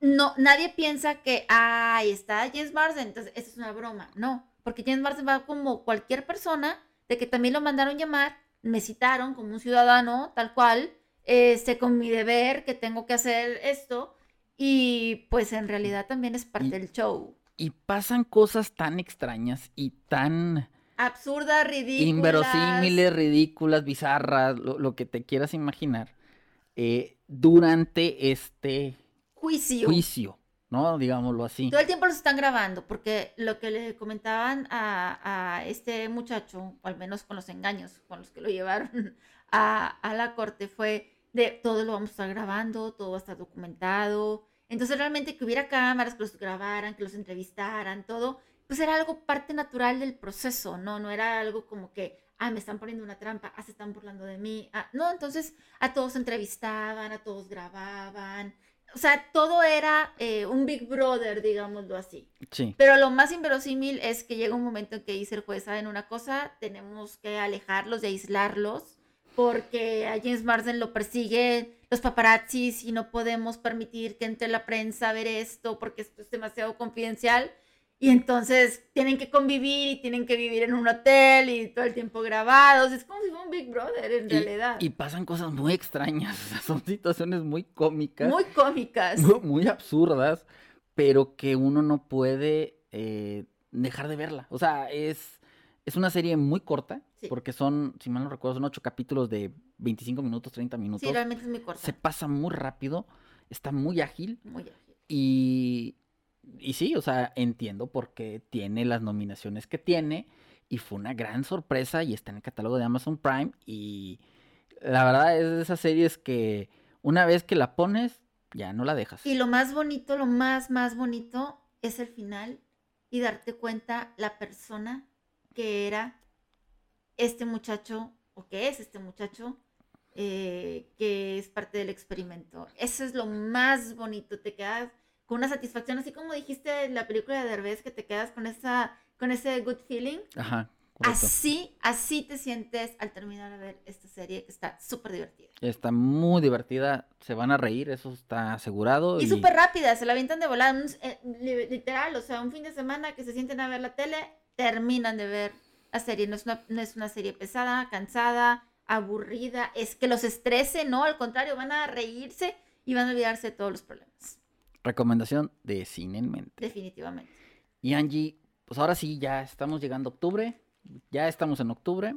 no, nadie piensa que, ahí está James Marsden, entonces esa es una broma, no, porque James Marsden va como cualquier persona, de que también lo mandaron llamar, me citaron como un ciudadano, tal cual, este, con mi deber, que tengo que hacer esto, y pues en realidad también es parte del show. Y pasan cosas tan extrañas y tan... Absurdas, ridículas. Inverosímiles, ridículas, bizarras, lo, que te quieras imaginar, eh, durante este juicio. juicio, ¿no? Digámoslo así. Todo el tiempo los están grabando, porque lo que le comentaban a, a este muchacho, o al menos con los engaños con los que lo llevaron a, a la corte, fue de todo lo vamos a estar grabando, todo va a estar documentado, entonces realmente que hubiera cámaras que los grabaran, que los entrevistaran, todo, pues era algo parte natural del proceso, ¿no? No era algo como que, ah, me están poniendo una trampa, ah, se están burlando de mí. Ah, no, entonces a todos entrevistaban, a todos grababan. O sea, todo era eh, un Big Brother, digámoslo así. Sí. Pero lo más inverosímil es que llega un momento en que dice el juez, ¿saben una cosa? Tenemos que alejarlos y aislarlos porque a James Marsden lo persiguen los paparazzis y no podemos permitir que entre la prensa a ver esto porque esto es demasiado confidencial. Y entonces tienen que convivir y tienen que vivir en un hotel y todo el tiempo grabados. Es como si fuera un Big Brother en realidad. Y pasan cosas muy extrañas. Son situaciones muy cómicas. Muy cómicas. Muy, absurdas, pero que uno no puede eh, dejar de verla. O sea, es es una serie muy corta, porque son, si mal no recuerdo, son ocho capítulos de 25 minutos, 30 minutos. Sí, realmente es muy corta. Se pasa muy rápido, está muy ágil. Muy ágil. Y, y sí, o sea, entiendo por qué tiene las nominaciones que tiene. Y fue una gran sorpresa y está en el catálogo de Amazon Prime. Y la verdad es de esas series que una vez que la pones, ya no la dejas. Y lo más bonito, lo más, más bonito es el final y darte cuenta la persona que era este muchacho, o que es este muchacho, eh, que es parte del experimento. Eso es lo más bonito, te quedas con una satisfacción, así como dijiste en la película de Derbez, que te quedas con, esa, con ese good feeling. Ajá. Así, así te sientes al terminar de ver esta serie que está súper divertida. Está muy divertida, se van a reír, eso está asegurado. Y, súper rápida, se la avientan de volada, eh, literal, o sea, un fin de semana que se sienten a ver la tele, terminan de ver la serie. No es una, no es una serie pesada, cansada, aburrida, es que los estrese, no, al contrario, van a reírse y van a olvidarse de todos los problemas. Recomendación de cine en mente. Definitivamente. Y Angie, pues ahora sí, ya estamos llegando a octubre, ya estamos en octubre.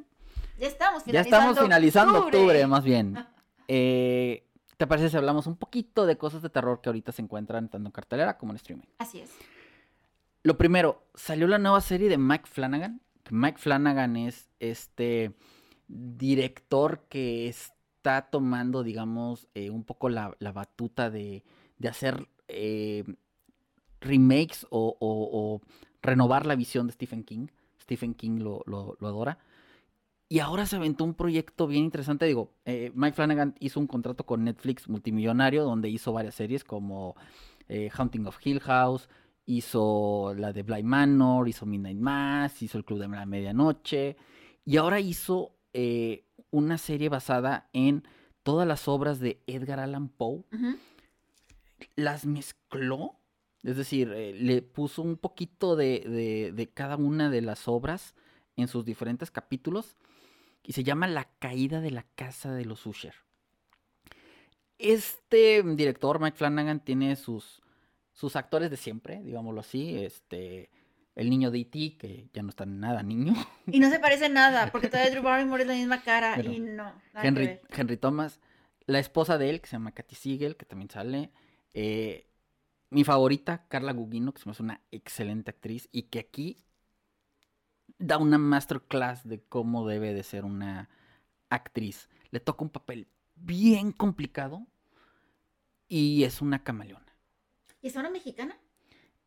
Ya estamos finalizando. Ya estamos finalizando octubre, más bien. Eh, ¿Te parece si hablamos un poquito de cosas de terror que ahorita se encuentran tanto en cartelera como en streaming? Así es. Lo primero, salió la nueva serie de Mike Flanagan. Mike Flanagan es este director que está tomando, digamos, eh, un poco la, batuta de, hacer eh, remakes o, renovar la visión de Stephen King. Stephen King lo, adora. Y ahora se aventó un proyecto bien interesante. Digo, eh, Mike Flanagan hizo un contrato con Netflix multimillonario donde hizo varias series como Haunting of Hill House, hizo la de Blind Manor, hizo Midnight Mass, hizo El Club de la Medianoche y ahora hizo eh, una serie basada en todas las obras de Edgar Allan Poe. Las mezcló, es decir, eh, le puso un poquito de, de, cada una de las obras en sus diferentes capítulos y se llama La caída de la casa de los Usher. Este director, Mike Flanagan, tiene sus, sus actores de siempre, digámoslo así. Este, el niño de E.T., que ya no está nada niño. Y no se parece nada, porque todavía Drew Barrymore es la misma cara y no. Henry. Henry Thomas. La esposa de él, que se llama Katy Siegel, que también sale. Eh, mi favorita, Carla Gugino, que se me hace una excelente actriz y que aquí da una masterclass de cómo debe de ser una actriz. Le toca un papel bien complicado y es una camaleona. ¿Y es una mexicana?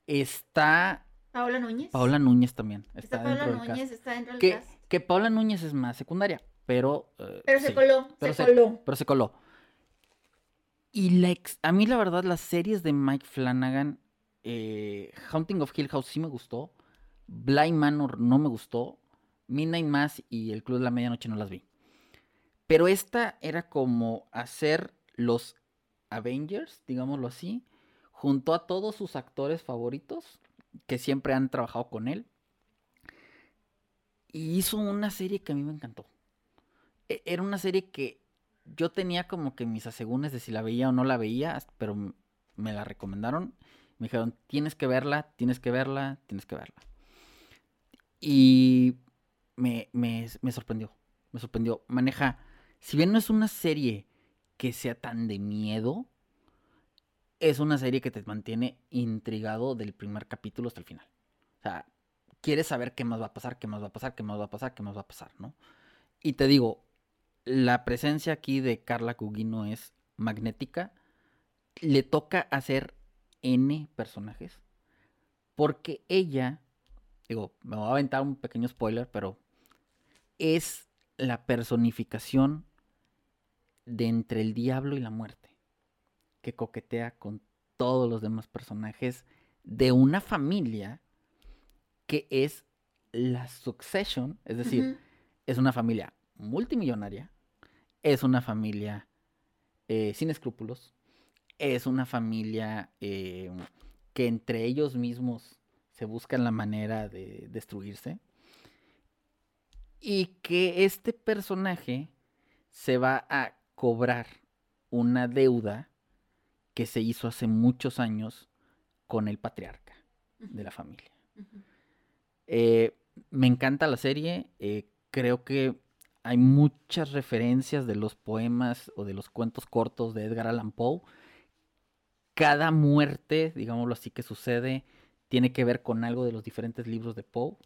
Está Paola Núñez. Paola Núñez también. Está, Está, Paola. Núñez, está dentro del Que, cast. que Paola Núñez es más secundaria, pero... eh, Pero se coló, pero se- coló. pero se coló. Y a mí la verdad las series de Mike Flanagan, eh, Haunting of Hill House sí me gustó, Blind Manor no me gustó, Midnight Mass y El Club de la Medianoche no las vi. Pero esta era como hacer los Avengers, digámoslo así, junto a todos sus actores favoritos que siempre han trabajado con él. Y hizo una serie que a mí me encantó. E- Era una serie que yo tenía como que mis asegúnes de si la veía o no la veía, pero me la recomendaron. Me dijeron, tienes que verla, tienes que verla, tienes que verla. Y me, me- me sorprendió, me sorprendió. Maneja, si bien no es una serie que sea tan de miedo, es una serie que te mantiene intrigado del primer capítulo hasta el final. O sea, quieres saber qué más va a pasar, qué más va a pasar, qué más va a pasar, qué más va a pasar, ¿no? Y te digo, la presencia aquí de Carla Cugino es magnética. Le toca hacer N personajes. Porque ella, digo, me voy a aventar un pequeño spoiler, pero es la personificación de entre el diablo y la muerte. Que coquetea con todos los demás personajes de una familia que es la Succession, es decir, es una familia multimillonaria, es una familia eh, sin escrúpulos, es una familia eh, que entre ellos mismos se buscan la manera de destruirse y que este personaje se va a cobrar una deuda que se hizo hace muchos años con el patriarca de la familia. Eh, me encanta la serie. eh, creo que hay muchas referencias de los poemas o de los cuentos cortos de Edgar Allan Poe. Cada muerte, digámoslo así, que sucede, tiene que ver con algo de los diferentes libros de Poe.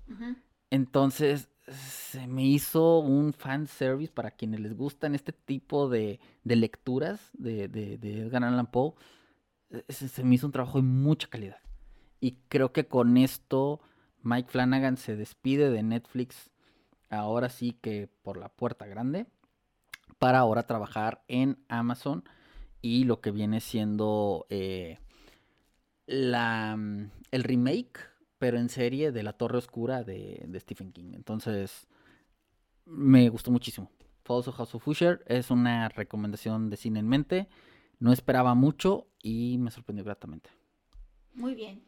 Entonces, se me hizo un fan service para quienes les gustan este tipo de, de lecturas de, de- de Edgar Allan Poe. eh, Se, se me hizo un trabajo de mucha calidad. Y creo que con esto Mike Flanagan se despide de Netflix ahora sí que por la puerta grande para ahora trabajar en Amazon y lo que viene siendo eh, la, mm, el remake, pero en serie de La Torre Oscura de, de Stephen King. Entonces, me gustó muchísimo. Falls of House of Usher es una recomendación de cine en mente. No esperaba mucho y me sorprendió gratamente. Muy bien.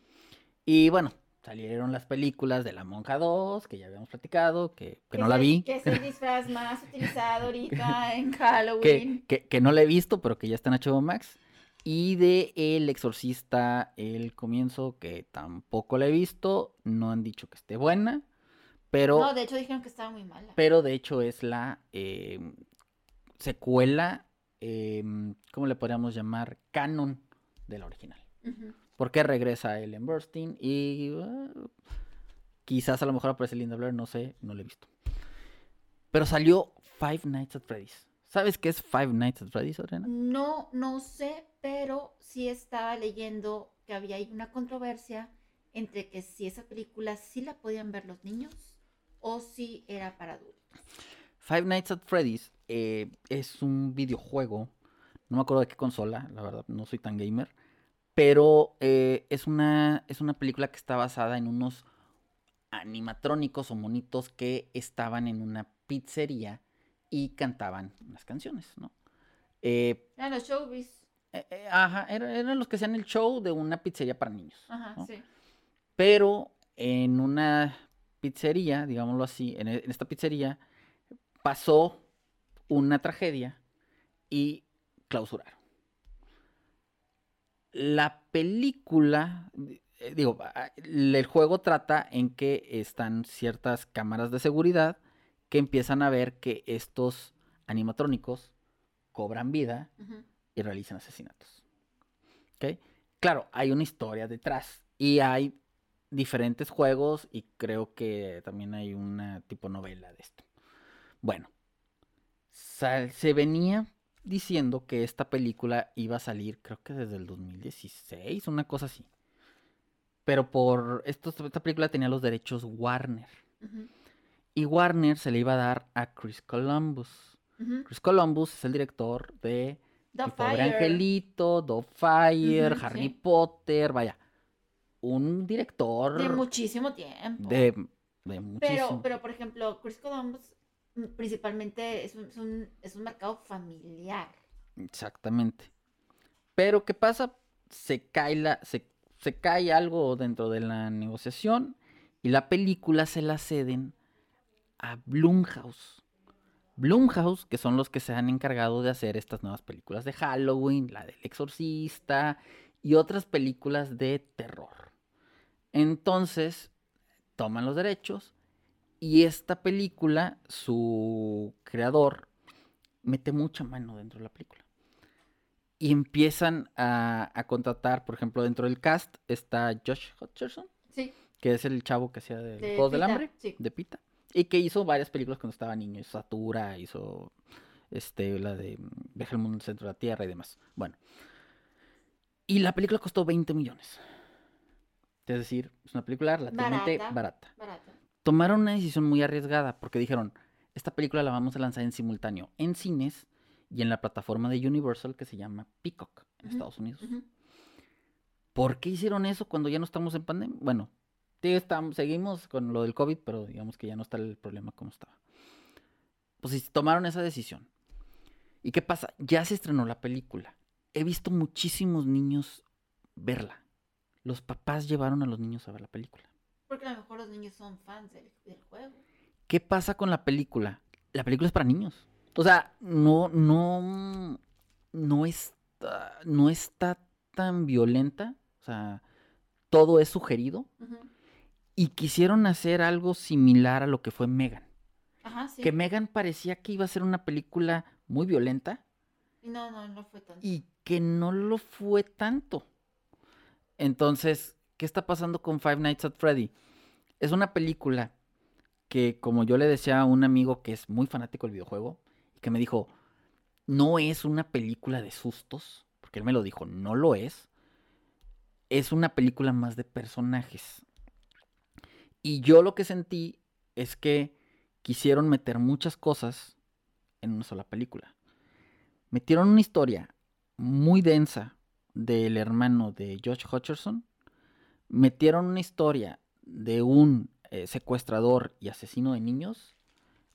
Y bueno, salieron las películas de La Monja 2, que ya habíamos platicado, que, que no la el- vi. Que es el disfraz más utilizado ahorita en Halloween. que- que no la he visto, pero que ya está en HBO Max. Y de El Exorcista, el comienzo, que tampoco la he visto. No han dicho que esté buena. Pero, No, de hecho dijeron que estaba muy mala. pero de hecho es la eh, secuela, eh, ¿cómo le podríamos llamar? Canon de la original. Ujú. Porque regresa Ellen Burstyn y uh, quizás a lo mejor aparece Linda Blair, no sé, no la he visto. Pero salió Five Nights at Freddy's. ¿Sabes qué es Five Nights at Freddy's, Adriana? No, no sé, pero sí estaba leyendo que había ahí una controversia entre que si esa película sí la podían ver los niños o si era para adultos. Five Nights at Freddy's eh, es un videojuego. No me acuerdo de qué consola, la verdad, no soy tan gamer. Pero eh, es, una, es una película que está basada en unos animatrónicos o monitos que estaban en una pizzería y cantaban unas canciones, ¿no? Eh, Eran los showbiz. eh, eh, ajá, era- eran los que hacían el show de una pizzería para niños. Ajá, ¿no? sí. Pero en una pizzería, digámoslo así, en, e- en esta pizzería pasó una tragedia y clausuraron. La película, eh, digo, ah, el juego trata en que están ciertas cámaras de seguridad que empiezan a ver que estos animatrónicos cobran vida y realizan asesinatos. ¿Ok? Claro, hay una historia detrás y hay diferentes juegos y creo que también hay una tipo novela de esto. Bueno, se venía diciendo que esta película iba a salir, creo que desde el 2016, una cosa así. Pero por esto, esta película tenía los derechos Warner. Y Warner se le iba a dar a Chris Columbus. Chris Columbus es el director de The pobre Fire. Angelito, Fire, Ujú, Harry sí. Potter, vaya. Un director De muchísimo tiempo. de, de Pero, muchísimo. pero, por ejemplo, Chris Columbus principalmente es un, es un, es un mercado familiar. Exactamente. Pero ¿qué pasa? Se cae la, se, se cae algo dentro de la negociación y la película se la ceden a Blumhouse. Blumhouse, que son los que se han encargado de hacer estas nuevas películas de Halloween, la del Exorcista y otras películas de terror. Entonces, toman los derechos y esta película, su creador, mete mucha mano dentro de la película. Y empiezan a, a contratar, por ejemplo, dentro del cast está Josh Hutcherson, Sí. que es el chavo que hacía de De Juegos del Hambre, sí. de Pita, y que hizo varias películas cuando estaba niño, hizo Satura, hizo este, la de mm, Viaje al mundo en el centro de la Tierra y demás. Bueno. Y la película costó 20 millones. Es decir, es una película relativamente Barata. Tomaron una decisión muy arriesgada porque dijeron, esta película la vamos a lanzar en simultáneo en cines y en la plataforma de Universal que se llama Peacock en Estados Unidos. ¿Por qué hicieron eso cuando ya no estamos en pandemia? Bueno, sí estamos, seguimos con lo del COVID, pero digamos que ya no está el problema como estaba. Pues sí, tomaron esa decisión. ¿Y qué pasa? Ya se estrenó la película. He visto muchísimos niños verla. Los papás llevaron a los niños a ver la película. Porque a lo mejor los niños son fans del, del juego. ¿Qué pasa con la película? La película es para niños. O sea, no, no, no está, no está tan violenta. O sea, todo es sugerido. Y quisieron hacer algo similar a lo que fue Megan. Ajá, sí. Que Megan parecía que iba a ser una película muy violenta no, no, no fue tanto. y que no lo fue tanto. Entonces, ¿qué está pasando con Five Nights at Freddy? Es una película que, como yo le decía a un amigo que es muy fanático del videojuego, y que me dijo, no es una película de sustos, porque él me lo dijo, no lo es. Es una película más de personajes. Y yo lo que sentí es que quisieron meter muchas cosas en una sola película. Metieron una historia muy densa del hermano de Josh Hutcherson. Metieron una historia de un eh, secuestrador y asesino de niños.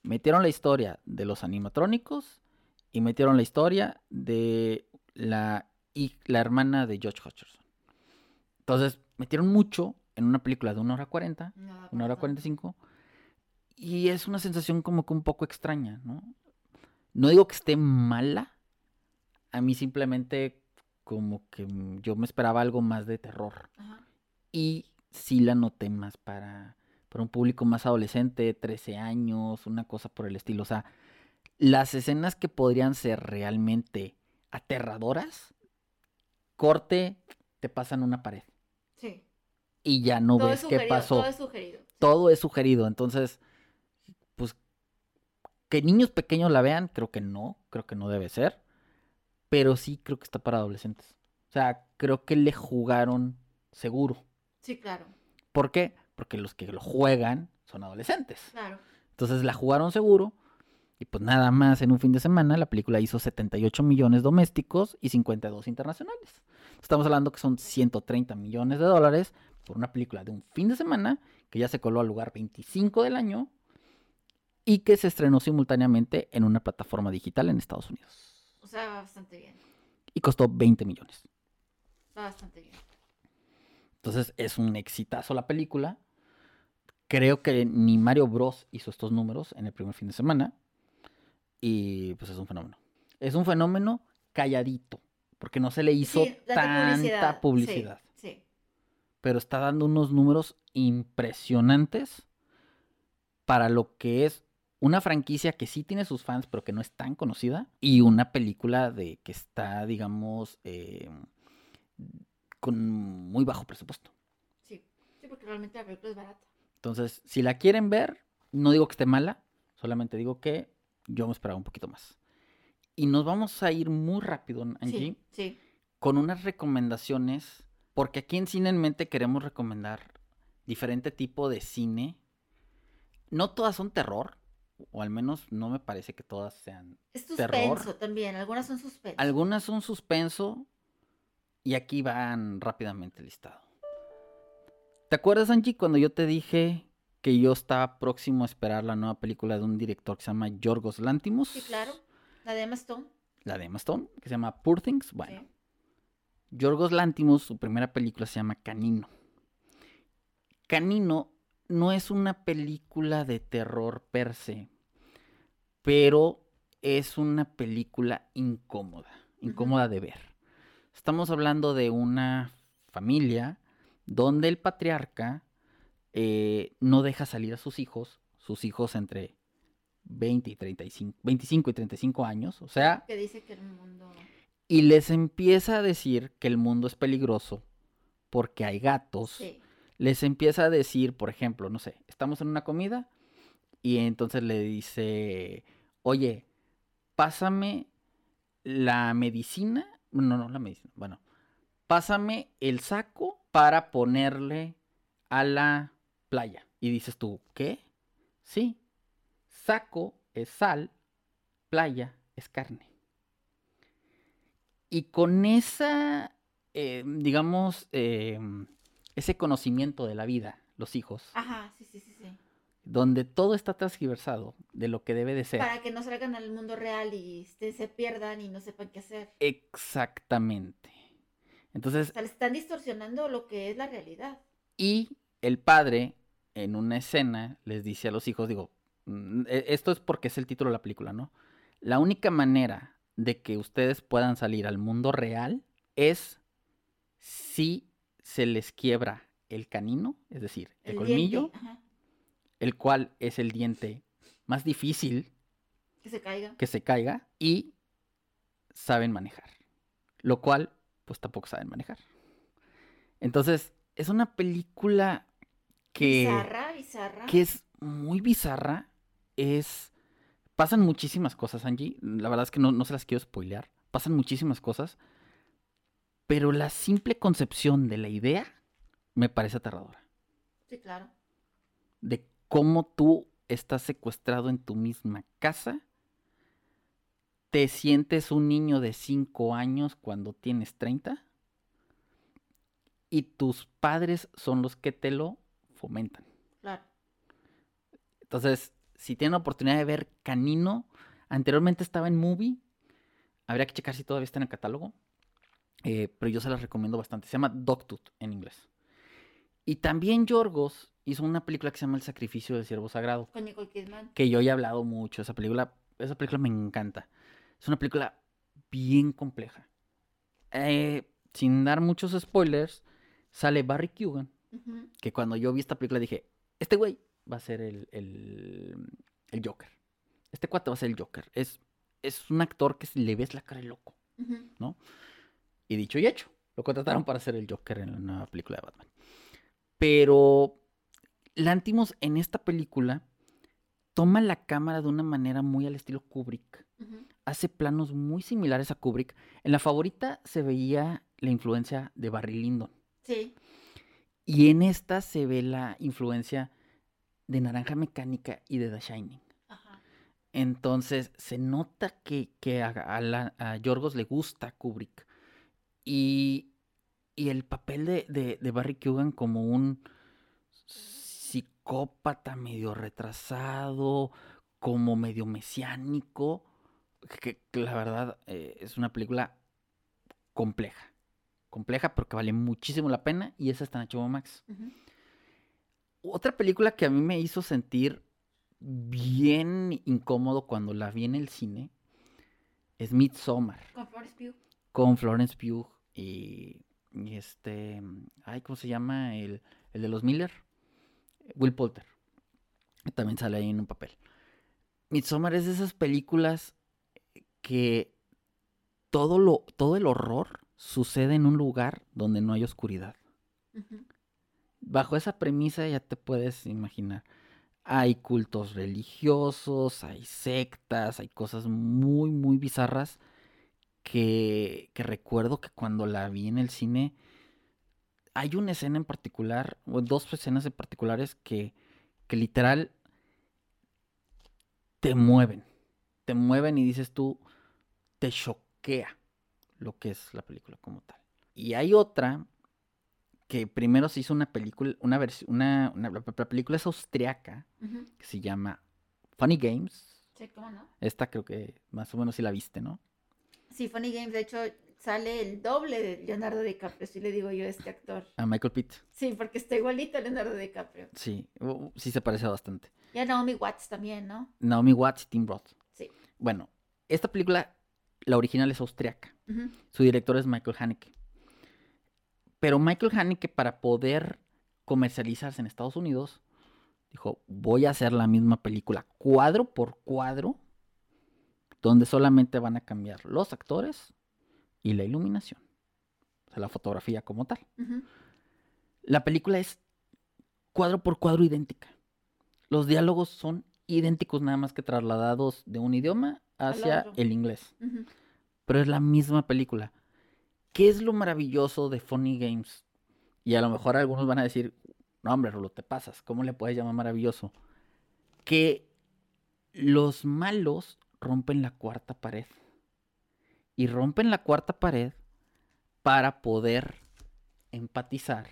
Metieron la historia de los animatrónicos. Y metieron la historia de la, y la hermana de Josh Hutcherson. Entonces, metieron mucho en una película de 1 hora 40 Nada una hora pasa. 45. Y es una sensación como que un poco extraña, ¿no? No digo que esté mala. A mí simplemente como que yo me esperaba algo más de terror. Ajá. Y sí la noté más para, para un público más adolescente, 13 años, una cosa por el estilo. O sea, las escenas que podrían ser realmente aterradoras, corte, te pasan una pared. Sí. Y ya no todo ves es qué sugerido, pasó Todo es sugerido. todo es sugerido. Entonces, pues, que niños pequeños la vean, creo que no, creo que no debe ser. Pero sí creo que está para adolescentes. O sea, creo que le jugaron seguro. Sí, claro. ¿Por qué? Porque los que lo juegan son adolescentes. Claro. Entonces la jugaron seguro. Y pues nada más en un fin de semana la película hizo 78 millones domésticos y 52 internacionales. Estamos hablando que son 130 millones de dólares por una película de un fin de semana que ya se coló al lugar 25 del año y que se estrenó simultáneamente en una plataforma digital en Estados Unidos. O sea, va bastante bien. Y costó 20 millones. Va bastante bien. Entonces es un exitazo la película. Creo que ni Mario Bros hizo estos números en el primer fin de semana. Y pues es un fenómeno. Es un fenómeno calladito. porque no se le hizo Sí, tanta Sí, publicidad. Sí, Pero está dando unos números impresionantes para lo que es una franquicia que sí tiene sus fans, pero que no es tan conocida, y una película de que está, digamos, eh, con muy bajo presupuesto. sí. Sí, porque realmente la película es barata. Entonces, si la quieren ver, no digo que esté mala, solamente digo que yo me esperaba un poquito más. Y nos vamos a ir muy rápido, Angie, Sí, sí. con unas recomendaciones, porque aquí en Cine en Mente queremos recomendar diferente tipo de cine. No todas son terror, o al menos no me parece que todas sean. Es Terror. suspenso también, algunas son suspenso. Algunas son suspenso y aquí van rápidamente listado. ¿Te acuerdas, Angie, cuando yo te dije que yo estaba próximo a esperar la nueva película de un director que se llama Yorgos Lantimos? Sí, claro. La de Emma Stone. La de Emma Stone, que se llama Poor Things. Bueno, sí. Yorgos Lantimos, su primera película se llama Canino. Canino no es una película de terror per se, pero es una película incómoda, incómoda de ver. Estamos hablando de una familia donde el patriarca eh, no deja salir a sus hijos, sus hijos entre 20 y 35, 25 y 35 años, o sea, Que dice que el mundo. y les empieza a decir que el mundo es peligroso porque hay gatos. Sí. Les empieza a decir, por ejemplo, no sé, estamos en una comida y entonces le dice, oye, pásame la medicina. No, no, la medicina. Bueno, pásame el saco para ponerle a la playa. Y dices tú, ¿qué? Sí, saco es sal, playa es carne. Y con esa, eh, digamos, eh, ese conocimiento de la vida, los hijos, Ajá, sí, sí, sí, sí. Donde todo está transgiversado de lo que debe de ser. Para que no salgan al mundo real y este, se pierdan y no sepan qué hacer. Exactamente. Entonces, O sea, le están distorsionando lo que es la realidad. y el padre, en una escena, les dice a los hijos, digo, mm, e- esto es porque es el título de la película, ¿no? La única manera de que ustedes puedan salir al mundo real es si se les quiebra el canino, es decir, el, El colmillo, ajá, el cual es el diente más difícil que se caiga. que se caiga y saben manejar. Lo cual, pues tampoco saben manejar. Entonces, es una película que, Bizarra, bizarra. que es muy bizarra. Es. Pasan muchísimas cosas, Angie. La verdad es que no, no se las quiero spoilear. Pasan muchísimas cosas. Pero la simple concepción de la idea me parece aterradora. Sí, claro. de cómo tú estás secuestrado en tu misma casa, te sientes un niño de 5 años cuando tienes 30 y tus padres son los que te lo fomentan. Claro. Entonces, si tienen la oportunidad de ver Canino, anteriormente estaba en Movie, habría que checar si todavía está en el catálogo, eh, pero yo se las recomiendo bastante. Se llama Dogtooth en inglés. Y también Yorgos hizo una película que se llama El sacrificio del siervo sagrado, Con Nicole Kidman. que yo ya he hablado mucho. Esa película, esa película me encanta. Es una película bien compleja. Eh, sin dar muchos spoilers, sale Barry Keoghan, Ujú. que cuando yo vi esta película dije, este güey va a ser el, el, el Joker. Este cuate va a ser el Joker. Es, es un actor que si le ves la cara de loco. Ujú. Y dicho y hecho, lo contrataron para ser el Joker en la nueva película de Batman. Pero Lantimos en esta película toma la cámara de una manera muy al estilo Kubrick. Hace planos muy similares a Kubrick. En la favorita se veía la influencia de Barry Lyndon. Sí. Y en esta se ve la influencia de Naranja Mecánica y de The Shining. Ajá. Entonces se nota que, que a, a la- a Yorgos le gusta Kubrick. Y, y el papel de, de- de Barry Keoghan como un psicópata medio retrasado, como medio mesiánico, que, que la verdad eh, es una película compleja. Compleja porque vale muchísimo la pena y esa está en HBO Max. Otra película que a mí me hizo sentir bien incómodo cuando la vi en el cine es Midsommar Con Florence Pugh. con Florence Pugh y, y este, ay, ¿cómo se llama? El, el de los Miller, Will Poulter. También sale ahí en un papel. Midsommar es de esas películas que todo, lo, todo el horror sucede en un lugar donde no hay oscuridad. Bajo esa premisa ya te puedes imaginar. Hay cultos religiosos, hay sectas, hay cosas muy, muy bizarras que, que recuerdo que cuando la vi en el cine, hay una escena en particular, o dos escenas en particulares que, que literal te mueven. Te mueven y dices tú, te choquea lo que es la película como tal. Y hay otra que primero se hizo una película, una versión, una, una- la, la película es austriaca, que se llama Funny Games. Sí, ¿cómo no? Esta creo que más o menos sí la viste, ¿no? Sí, Funny Games, de hecho, sale el doble de Leonardo DiCaprio, si le digo yo a este actor. A Michael Pitt. Sí, porque está igualito a Leonardo DiCaprio. Sí, sí se parece bastante. Y a Naomi Watts también, ¿no? Naomi Watts y Tim Roth. Sí. Bueno, esta película, la original es austriaca. Su director es Michael Haneke. Pero Michael Haneke, para poder comercializarse en Estados Unidos, dijo, voy a hacer la misma película cuadro por cuadro, donde solamente van a cambiar los actores y la iluminación. O sea, la fotografía como tal. La película es cuadro por cuadro idéntica. Los diálogos son idénticos, nada más que trasladados de un idioma hacia el inglés pero es la misma película. ¿Qué es lo maravilloso de Funny Games? Y a lo mejor algunos van a decir, no hombre, Rulo, te pasas, ¿cómo le puedes llamar maravilloso? Que los malos rompen la cuarta pared. Y rompen la cuarta pared para poder empatizar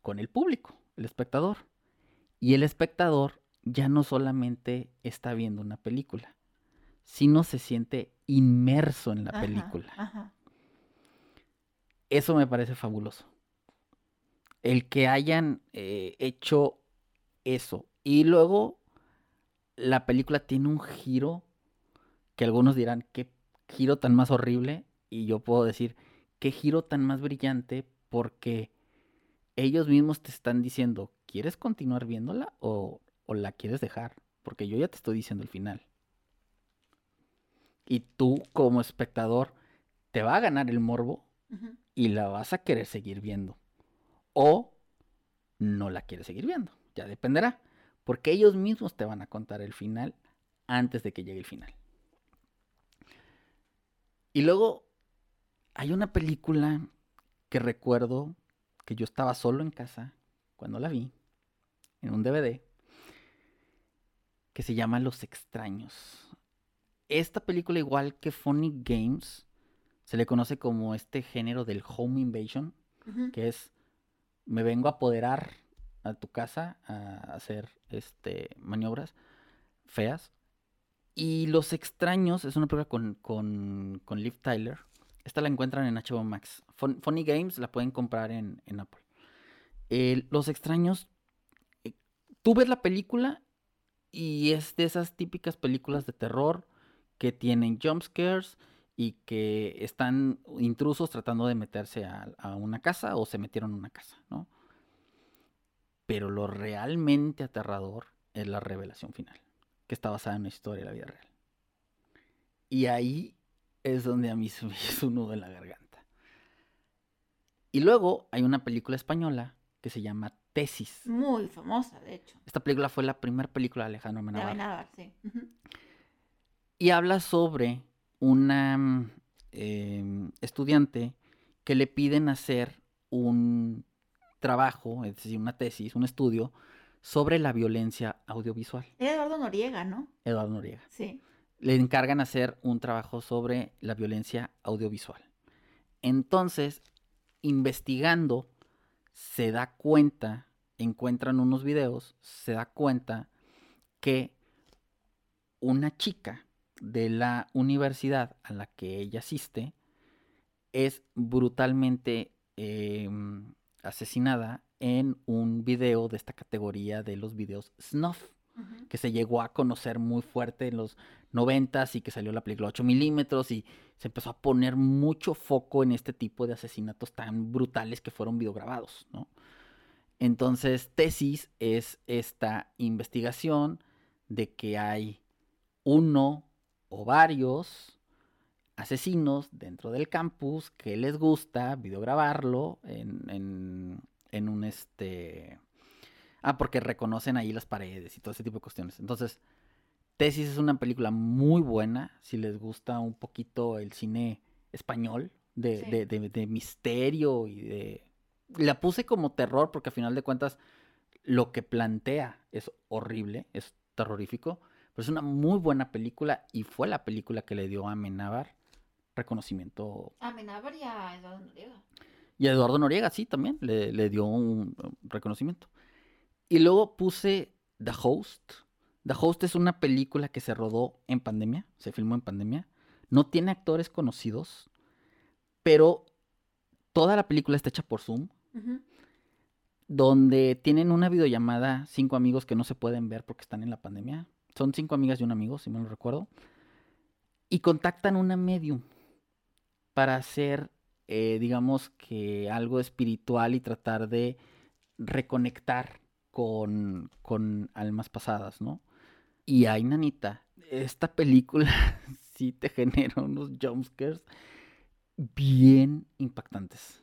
con el público, el espectador. Y el espectador ya no solamente está viendo una película, sino se siente inmerso en la Ajá, película. Ajá. Eso me parece fabuloso. El que hayan eh, hecho eso. Y luego la película tiene un giro que algunos dirán, qué giro tan más horrible. Y yo puedo decir, qué giro tan más brillante porque ellos mismos te están diciendo, ¿quieres continuar viéndola o, o la quieres dejar? Porque yo ya te estoy diciendo el final. Y tú como espectador te va a ganar el morbo y la vas a querer seguir viendo. O no la quieres seguir viendo. Ya dependerá. Porque ellos mismos te van a contar el final antes de que llegue el final. Y luego hay una película que recuerdo que yo estaba solo en casa cuando la vi, en un DVD, que se llama Los extraños. Esta película, igual que Funny Games, se le conoce como este género del home invasion, que es me vengo a apoderar a tu casa a hacer este maniobras feas. Y Los extraños es una película con, con, con Liv Tyler. Esta la encuentran en HBO Max. Fun- Funny Games la pueden comprar en, en Apple. Los extraños, eh, tú ves la película y es de esas típicas películas de terror que tienen jump scares y que están intrusos tratando de meterse a, a una casa o se metieron a una casa, ¿no? Pero lo realmente aterrador es la revelación final, que está basada en una historia de la vida real. Y ahí es donde a mí se me hizo un nudo en la garganta. Y luego hay una película española que se llama Tesis. Muy famosa, de hecho. Esta película fue la primera película de Alejandro De Amenábar. Amenábar, sí. Y habla sobre una em, estudiante que le piden hacer un trabajo, es decir, una tesis, un estudio sobre la violencia audiovisual. Era Eduardo Noriega, ¿no? Eduardo Noriega. Sí. Le encargan hacer un trabajo sobre la violencia audiovisual. Entonces, investigando, se da cuenta, encuentran unos videos, se da cuenta que una chica de la universidad a la que ella asiste es brutalmente em, asesinada en un video de esta categoría de los videos snuff. Que se llegó a conocer muy fuerte en los noventas y que salió la película 8 milímetros y se empezó a poner mucho foco en este tipo de asesinatos tan brutales que fueron videograbados, ¿no? Entonces, tesis es esta investigación de que hay uno o varios asesinos dentro del campus que les gusta videograbarlo en, en, en un este... Ah, porque reconocen ahí las paredes y todo ese tipo de cuestiones. Entonces, Tesis es una película muy buena, si les gusta un poquito el cine español, de, Sí. de- de- de misterio y de... La puse como terror porque a final de cuentas lo que plantea es horrible, es terrorífico, pero es una muy buena película y fue la película que le dio a Amenábar reconocimiento. A Amenábar y a Eduardo Noriega. Y a Eduardo Noriega, sí, también le, le dio un reconocimiento. Y luego puse The Host. The Host es una película que se rodó en pandemia, se filmó en pandemia. No tiene actores conocidos, pero toda la película está hecha por Zoom, donde tienen una videollamada cinco amigos que no se pueden ver porque están en la pandemia. Son cinco amigas y un amigo, si me lo recuerdo. Y contactan una medium para hacer, eh, digamos que algo espiritual y tratar de reconectar con, con almas pasadas, ¿no? Y ay, nanita, esta película sí te genera unos jumpscares bien impactantes.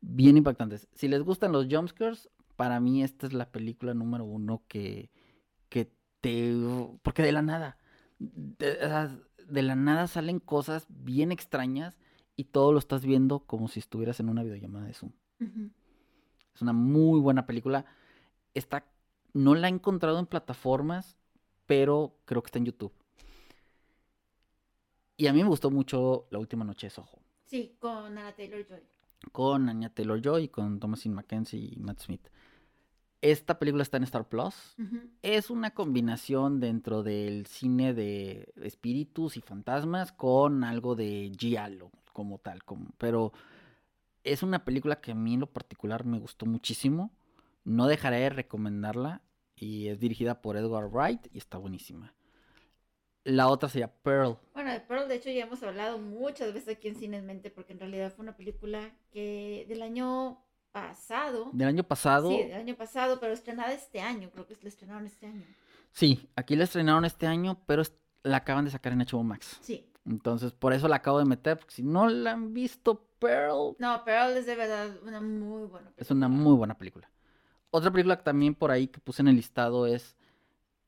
Bien impactantes. Si les gustan los jumpscares, para mí esta es la película número uno que, que te... Porque de la nada, de, la nada salen cosas bien extrañas y todo lo estás viendo como si estuvieras en una videollamada de Zoom. Es una muy buena película. Está, no la he encontrado en plataformas, pero creo que está en YouTube. Y a mí me gustó mucho La Última Noche de Soho. Sí, con Anna Taylor Joy. Con Anya Taylor Joy, con Thomasin Mackenzie y Matt Smith. Esta película está en Star Plus. Es una combinación dentro del cine de espíritus y fantasmas con algo de giallo como tal, como, pero es una película que a mí en lo particular me gustó muchísimo. No dejaré de recomendarla y es dirigida por Edgar Wright y está buenísima. La otra sería Pearl. Bueno, de Pearl, de hecho, ya hemos hablado muchas veces aquí en Cine en Mente, porque en realidad fue una película que del año pasado. Del año pasado. Sí, del año pasado, pero estrenada este año. Creo que la estrenaron este año. Sí, aquí la estrenaron este año, pero la acaban de sacar en HBO Max. Sí. Entonces, por eso la acabo de meter, porque si no la han visto, Pearl No, Pearl es de verdad una muy buena película. es una muy buena película. Otra película también por ahí que puse en el listado es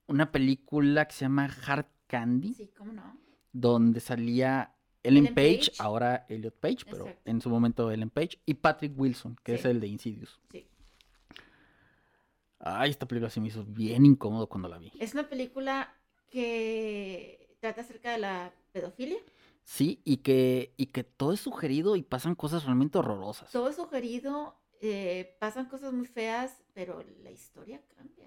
una película que se llama Hard Candy, Sí, ¿cómo no? donde salía Ellen, Ellen Page, Page. ahora Elliot Page, pero Exacto. en su momento Ellen Page, y Patrick Wilson, que es el de Insidious. Sí. Ay, esta película se me hizo bien incómodo cuando la vi. Es una película que trata acerca de la pedofilia. Sí, y que, y que todo es sugerido y pasan cosas realmente horrorosas. Todo es sugerido, eh, pasan cosas muy feas, pero la historia cambia.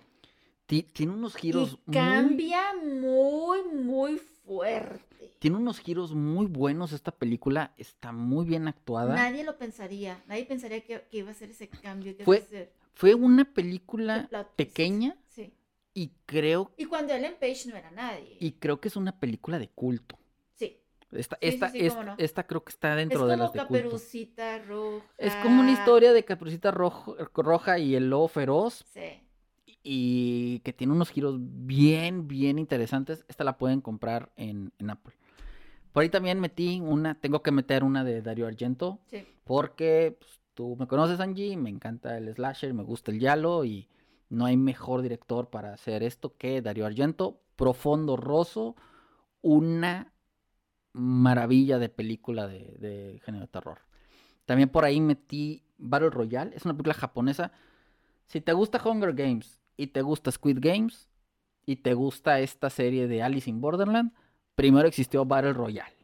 Ti- Tiene unos giros y cambia muy, muy fuerte. tiene unos giros muy buenos esta película, está muy bien actuada. Nadie lo pensaría. Nadie pensaría que, que iba a ser ese cambio. Que Fue iba a ser Fue una película pequeña Sí. Y creo Y cuando Ellen Page no era nadie. y creo que es una película de culto. Sí. Esta, Sí, esta, sí, es- cómo no. esta creo que está Es dentro de como las de culto. Caperucita Roja. Es como una historia de Caperucita Rojo- Roja y el lobo feroz Sí. y que tiene unos giros bien, bien interesantes. Esta la pueden comprar en, en Apple. Por ahí también metí una, tengo que meter una de Dario Argento, Sí. porque pues, tú me conoces, Angie, me encanta el slasher, me gusta el yalo y no hay mejor director para hacer esto que Dario Argento. Profundo Rosso, una maravilla de película de, de género de terror. También por ahí metí Battle Royale, es una película japonesa. Si te gusta Hunger Games y te gusta Squid Games y te gusta esta serie de Alice in Borderland, primero existió Battle Royale.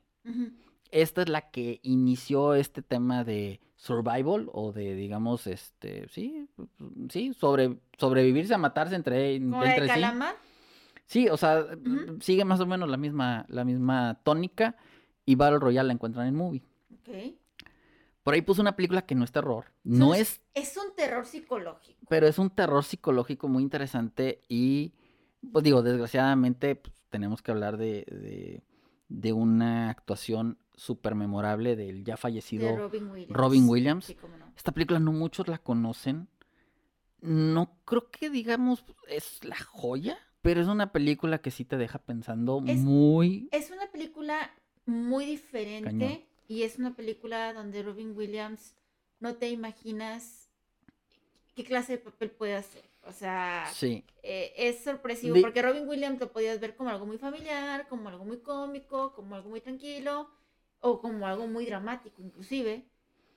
Esta es la que inició este tema de survival o de, digamos, este, sí, sí, sobre, sobrevivirse a matarse entre, entre sí. Sí, o sea, sigue más o menos la misma, la misma tónica y Battle Royale la encuentran en movie. Ok. Por ahí puse una película que no es terror, no Entonces, es, Es un terror psicológico. pero es un terror psicológico muy interesante y Pues digo, desgraciadamente pues, tenemos que hablar de, de, de una actuación súper memorable del ya fallecido De Robin Williams. Robin Williams. Sí, cómo no. Esta película no muchos la conocen. No creo que digamos es la joya, pero es una película que sí te deja pensando Es- muy... Es una película muy diferente Cañón. y es una película donde Robin Williams no te imaginas qué clase de papel puede hacer. O sea, Sí, eh, es sorpresivo porque Robin Williams lo podías ver como algo muy familiar, como algo muy cómico, como algo muy tranquilo o como algo muy dramático inclusive,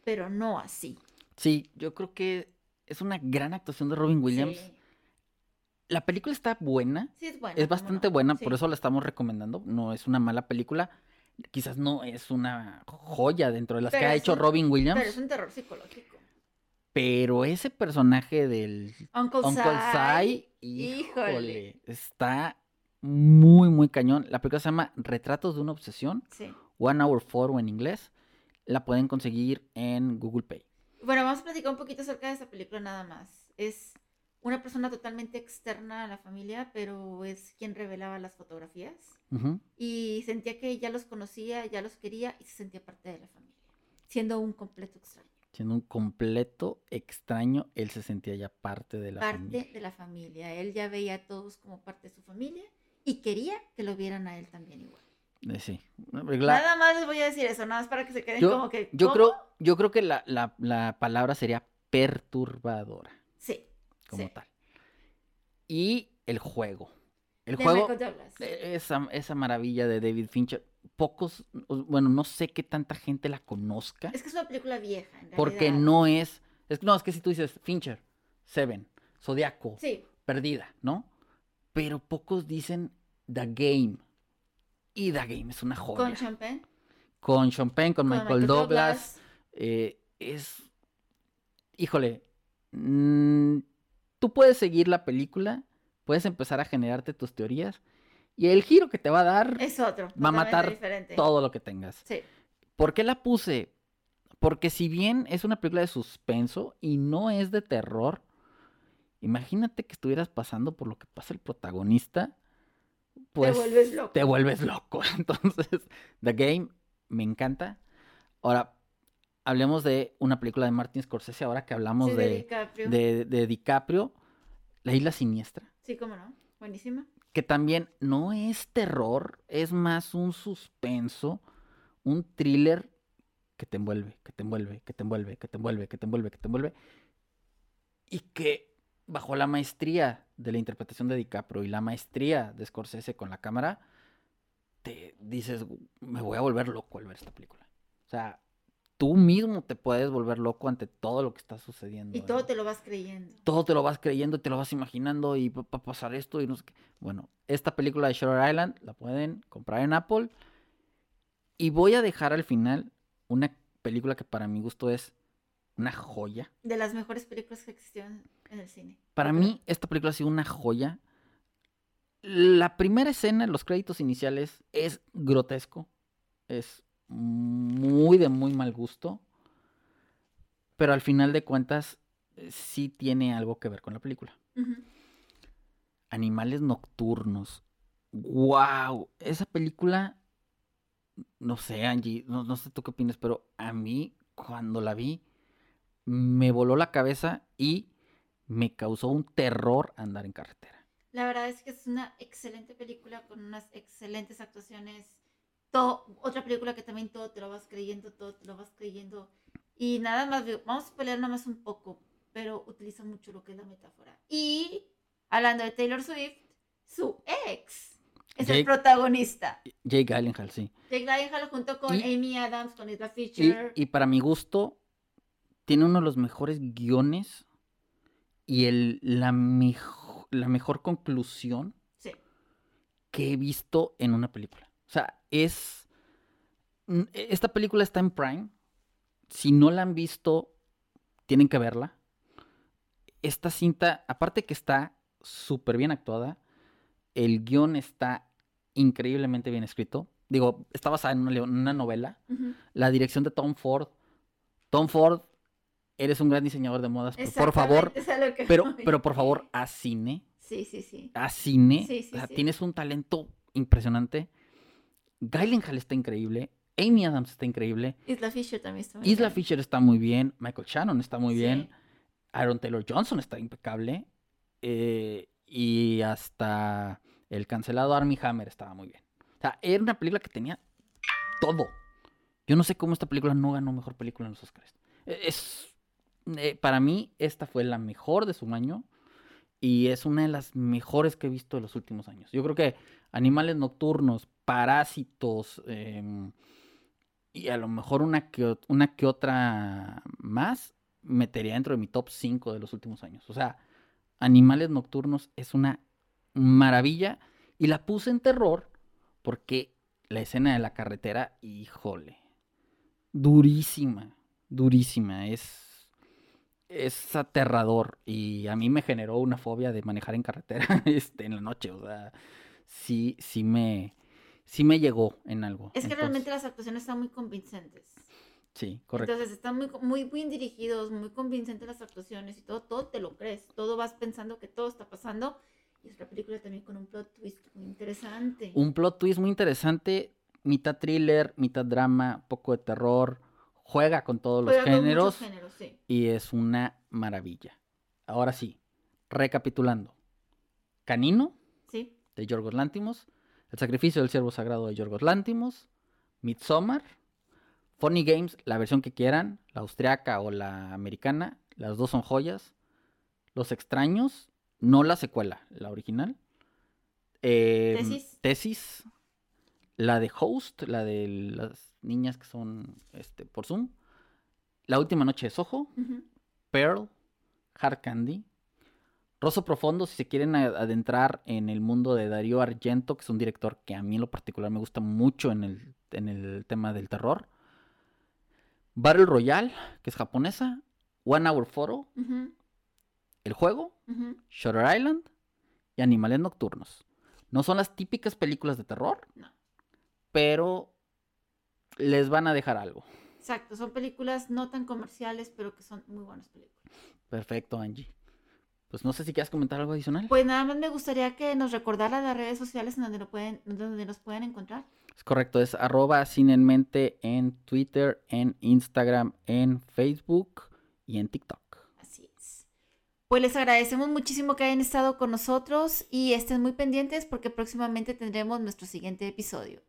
pero no así. sí, yo creo que es una gran actuación de Robin Williams. Sí, La película está buena, Sí, es buena. es bastante no. buena, Sí. por eso la estamos recomendando. No es una mala película. Quizás no es una joya dentro de las que ha hecho un- Robin Williams, Pero es un terror psicológico. pero ese personaje del Uncle, Uncle Sai, Sai, híjole, híjole. está muy, muy cañón. La película se llama Retratos de una obsesión, Sí. One Hour Four en inglés. La pueden conseguir en Google Pay. Bueno, vamos a platicar un poquito acerca de esa película nada más. Es una persona totalmente externa a la familia, pero es quien revelaba las fotografías. Ujú. Y sentía que ya los conocía, ya los quería y se sentía parte de la familia, siendo un completo extraño. Siendo un completo extraño, él se sentía ya parte de la parte familia. de la familia. Él ya veía a todos como parte de su familia y quería que lo vieran a él también igual. Eh, sí. Película- Nada más les voy a decir eso, nada más para que se queden yo, como que. yo ¿cómo? creo, yo creo que la, la- la palabra sería perturbadora, Sí. como sí. tal. Y el juego. El De juego, eh, esa, esa maravilla de David Fincher, pocos, bueno, no sé qué tanta gente la conozca, Es que es una película vieja, en porque no es, es, no, es que si tú dices Fincher, Seven, Zodiaco, Sí, Perdida, ¿no? Pero pocos dicen The Game. The Game es una joya. con Champagne. con Penn, con, con Michael, Douglas. eh, es. Híjole. mm, tú puedes seguir la película, puedes empezar a generarte tus teorías. Y el giro que te va a dar Es otro. va a matar diferente. todo lo que tengas. Sí. ¿Por qué la puse? Porque si bien es una película de suspenso y no es de terror, imagínate que estuvieras pasando por lo que pasa el protagonista, pues vuelves loco. te vuelves loco. Entonces, The Game me encanta. Ahora, hablemos de una película de Martin Scorsese, ahora que hablamos Sí, de, DiCaprio. de- de DiCaprio, La Isla Siniestra, Sí, cómo no. Buenísima. que también no es terror, es más un suspenso, un thriller que te envuelve, que te envuelve, que te envuelve, que te envuelve, que te envuelve, que te envuelve. Y que bajo la maestría de la interpretación de DiCaprio y la maestría de Scorsese con la cámara, te dices, me voy a volver loco al ver esta película. O sea, tú mismo te puedes volver loco ante todo lo que está sucediendo. Y todo te lo vas creyendo. todo te lo vas creyendo, te lo vas imaginando y va a pasar esto y no sé qué. Bueno, esta película de Shutter Island la pueden comprar en Apple. Y voy a dejar al final una película que para mi gusto es una joya. De las mejores películas que existieron en el cine. Para mí esta película ha sido una joya. La primera escena, los créditos iniciales, es grotesco. Es muy de muy mal gusto. Pero al final de cuentas, sí tiene algo que ver con la película. Animales nocturnos. ¡Wow! Esa película, no sé, Angie, no, no sé tú qué opinas, pero a mí, cuando la vi, me voló la cabeza y me causó un terror andar en carretera. La verdad es que es una excelente película con unas excelentes actuaciones. Todo, otra película que también todo te lo vas creyendo, todo te lo vas creyendo. Y nada más, vamos a pelear nada más un poco, pero utiliza mucho lo que es la metáfora. Y hablando de Taylor Swift, su ex es Jake- el protagonista. Jake Gyllenhaal, sí. Jake Gyllenhaal junto con Y- Amy Adams, con Isla Y, Fisher. y para mi gusto, tiene uno de los mejores guiones y el, la, mejo- la mejor conclusión Sí. que he visto en una película. O sea, es... mm, Esta película está en Prime. Si no la han visto, tienen que verla. Esta cinta, aparte que está súper bien actuada, el guion está increíblemente bien escrito. Digo, está basada en una, novela. La dirección de Tom Ford. Tom Ford, eres un gran diseñador de modas. pero Por favor, pero, pero por favor, haz cine. Sí, sí, sí. a cine. Sí, sí, o sea, sí. tienes un talento impresionante. Gyllenhaal está increíble. Amy Adams está increíble. Isla Fisher también está muy Isla bien. Fisher está muy bien. Michael Shannon está muy bien. Aaron Taylor Johnson está impecable. eh, y hasta el cancelado Armie Hammer estaba muy bien. O sea, era una película que tenía todo. Yo no sé cómo esta película no ganó mejor película en los Oscars. Eh, Es, eh, para mí, esta fue la mejor de su año. Y es una de las mejores que he visto en los últimos años. Yo creo que Animales Nocturnos, Parásitos, em, y a lo mejor una que, una que otra más, metería dentro de mi top 5 de los últimos años. O sea, Animales Nocturnos es una maravilla. Y la puse en terror porque la escena de la carretera, híjole, durísima, durísima. Es, es aterrador. Y a mí me generó una fobia de manejar en carretera este, en la noche. O sea, sí, sí me, sí me llegó en algo. Es que Entonces, realmente las actuaciones están muy convincentes. Sí, correcto. Entonces están muy, muy bien dirigidos, muy convincentes las actuaciones y todo, todo te lo crees, todo vas pensando que todo está pasando. Y es una película también con un plot twist muy interesante. Un plot twist muy interesante, mitad thriller, mitad drama, poco de terror, juega con todos los con géneros géneros, sí. y es una maravilla. Ahora sí, recapitulando. Canino, Sí, de Yorgos Lántimos, El sacrificio del siervo sagrado de Yorgos Lántimos, Midsommar, Funny Games, la versión que quieran, la austriaca o la americana, las dos son joyas. Los extraños, no la secuela, la original. Eh, Tesis. Tesis, la de Host, la de las niñas que son este, por Zoom. La última noche de Soho, ujú, Pearl, Hard Candy, Rosso Profundo, si se quieren adentrar en el mundo de Darío Argento, que es un director que a mí en lo particular me gusta mucho en el, en el tema del terror. Battle Royale, que es japonesa. One Hour Photo, el juego. ujú. Shutter Island y Animales Nocturnos. No son las típicas películas de terror, No. pero les van a dejar algo. Exacto, son películas no tan comerciales, pero que son muy buenas películas. Perfecto, Angie. Pues no sé si quieres comentar algo adicional. Pues nada más me gustaría que nos recordaran las redes sociales en donde, lo pueden, donde nos pueden encontrar. Es correcto, es arroba en mente en Twitter, en Instagram, en Facebook y en TikTok. Así es. Pues les agradecemos muchísimo que hayan estado con nosotros y estén muy pendientes porque próximamente tendremos nuestro siguiente episodio.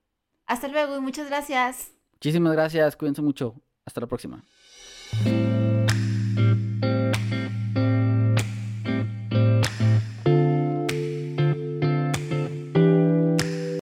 Hasta luego y muchas gracias. Muchísimas gracias, cuídense mucho. Hasta la próxima.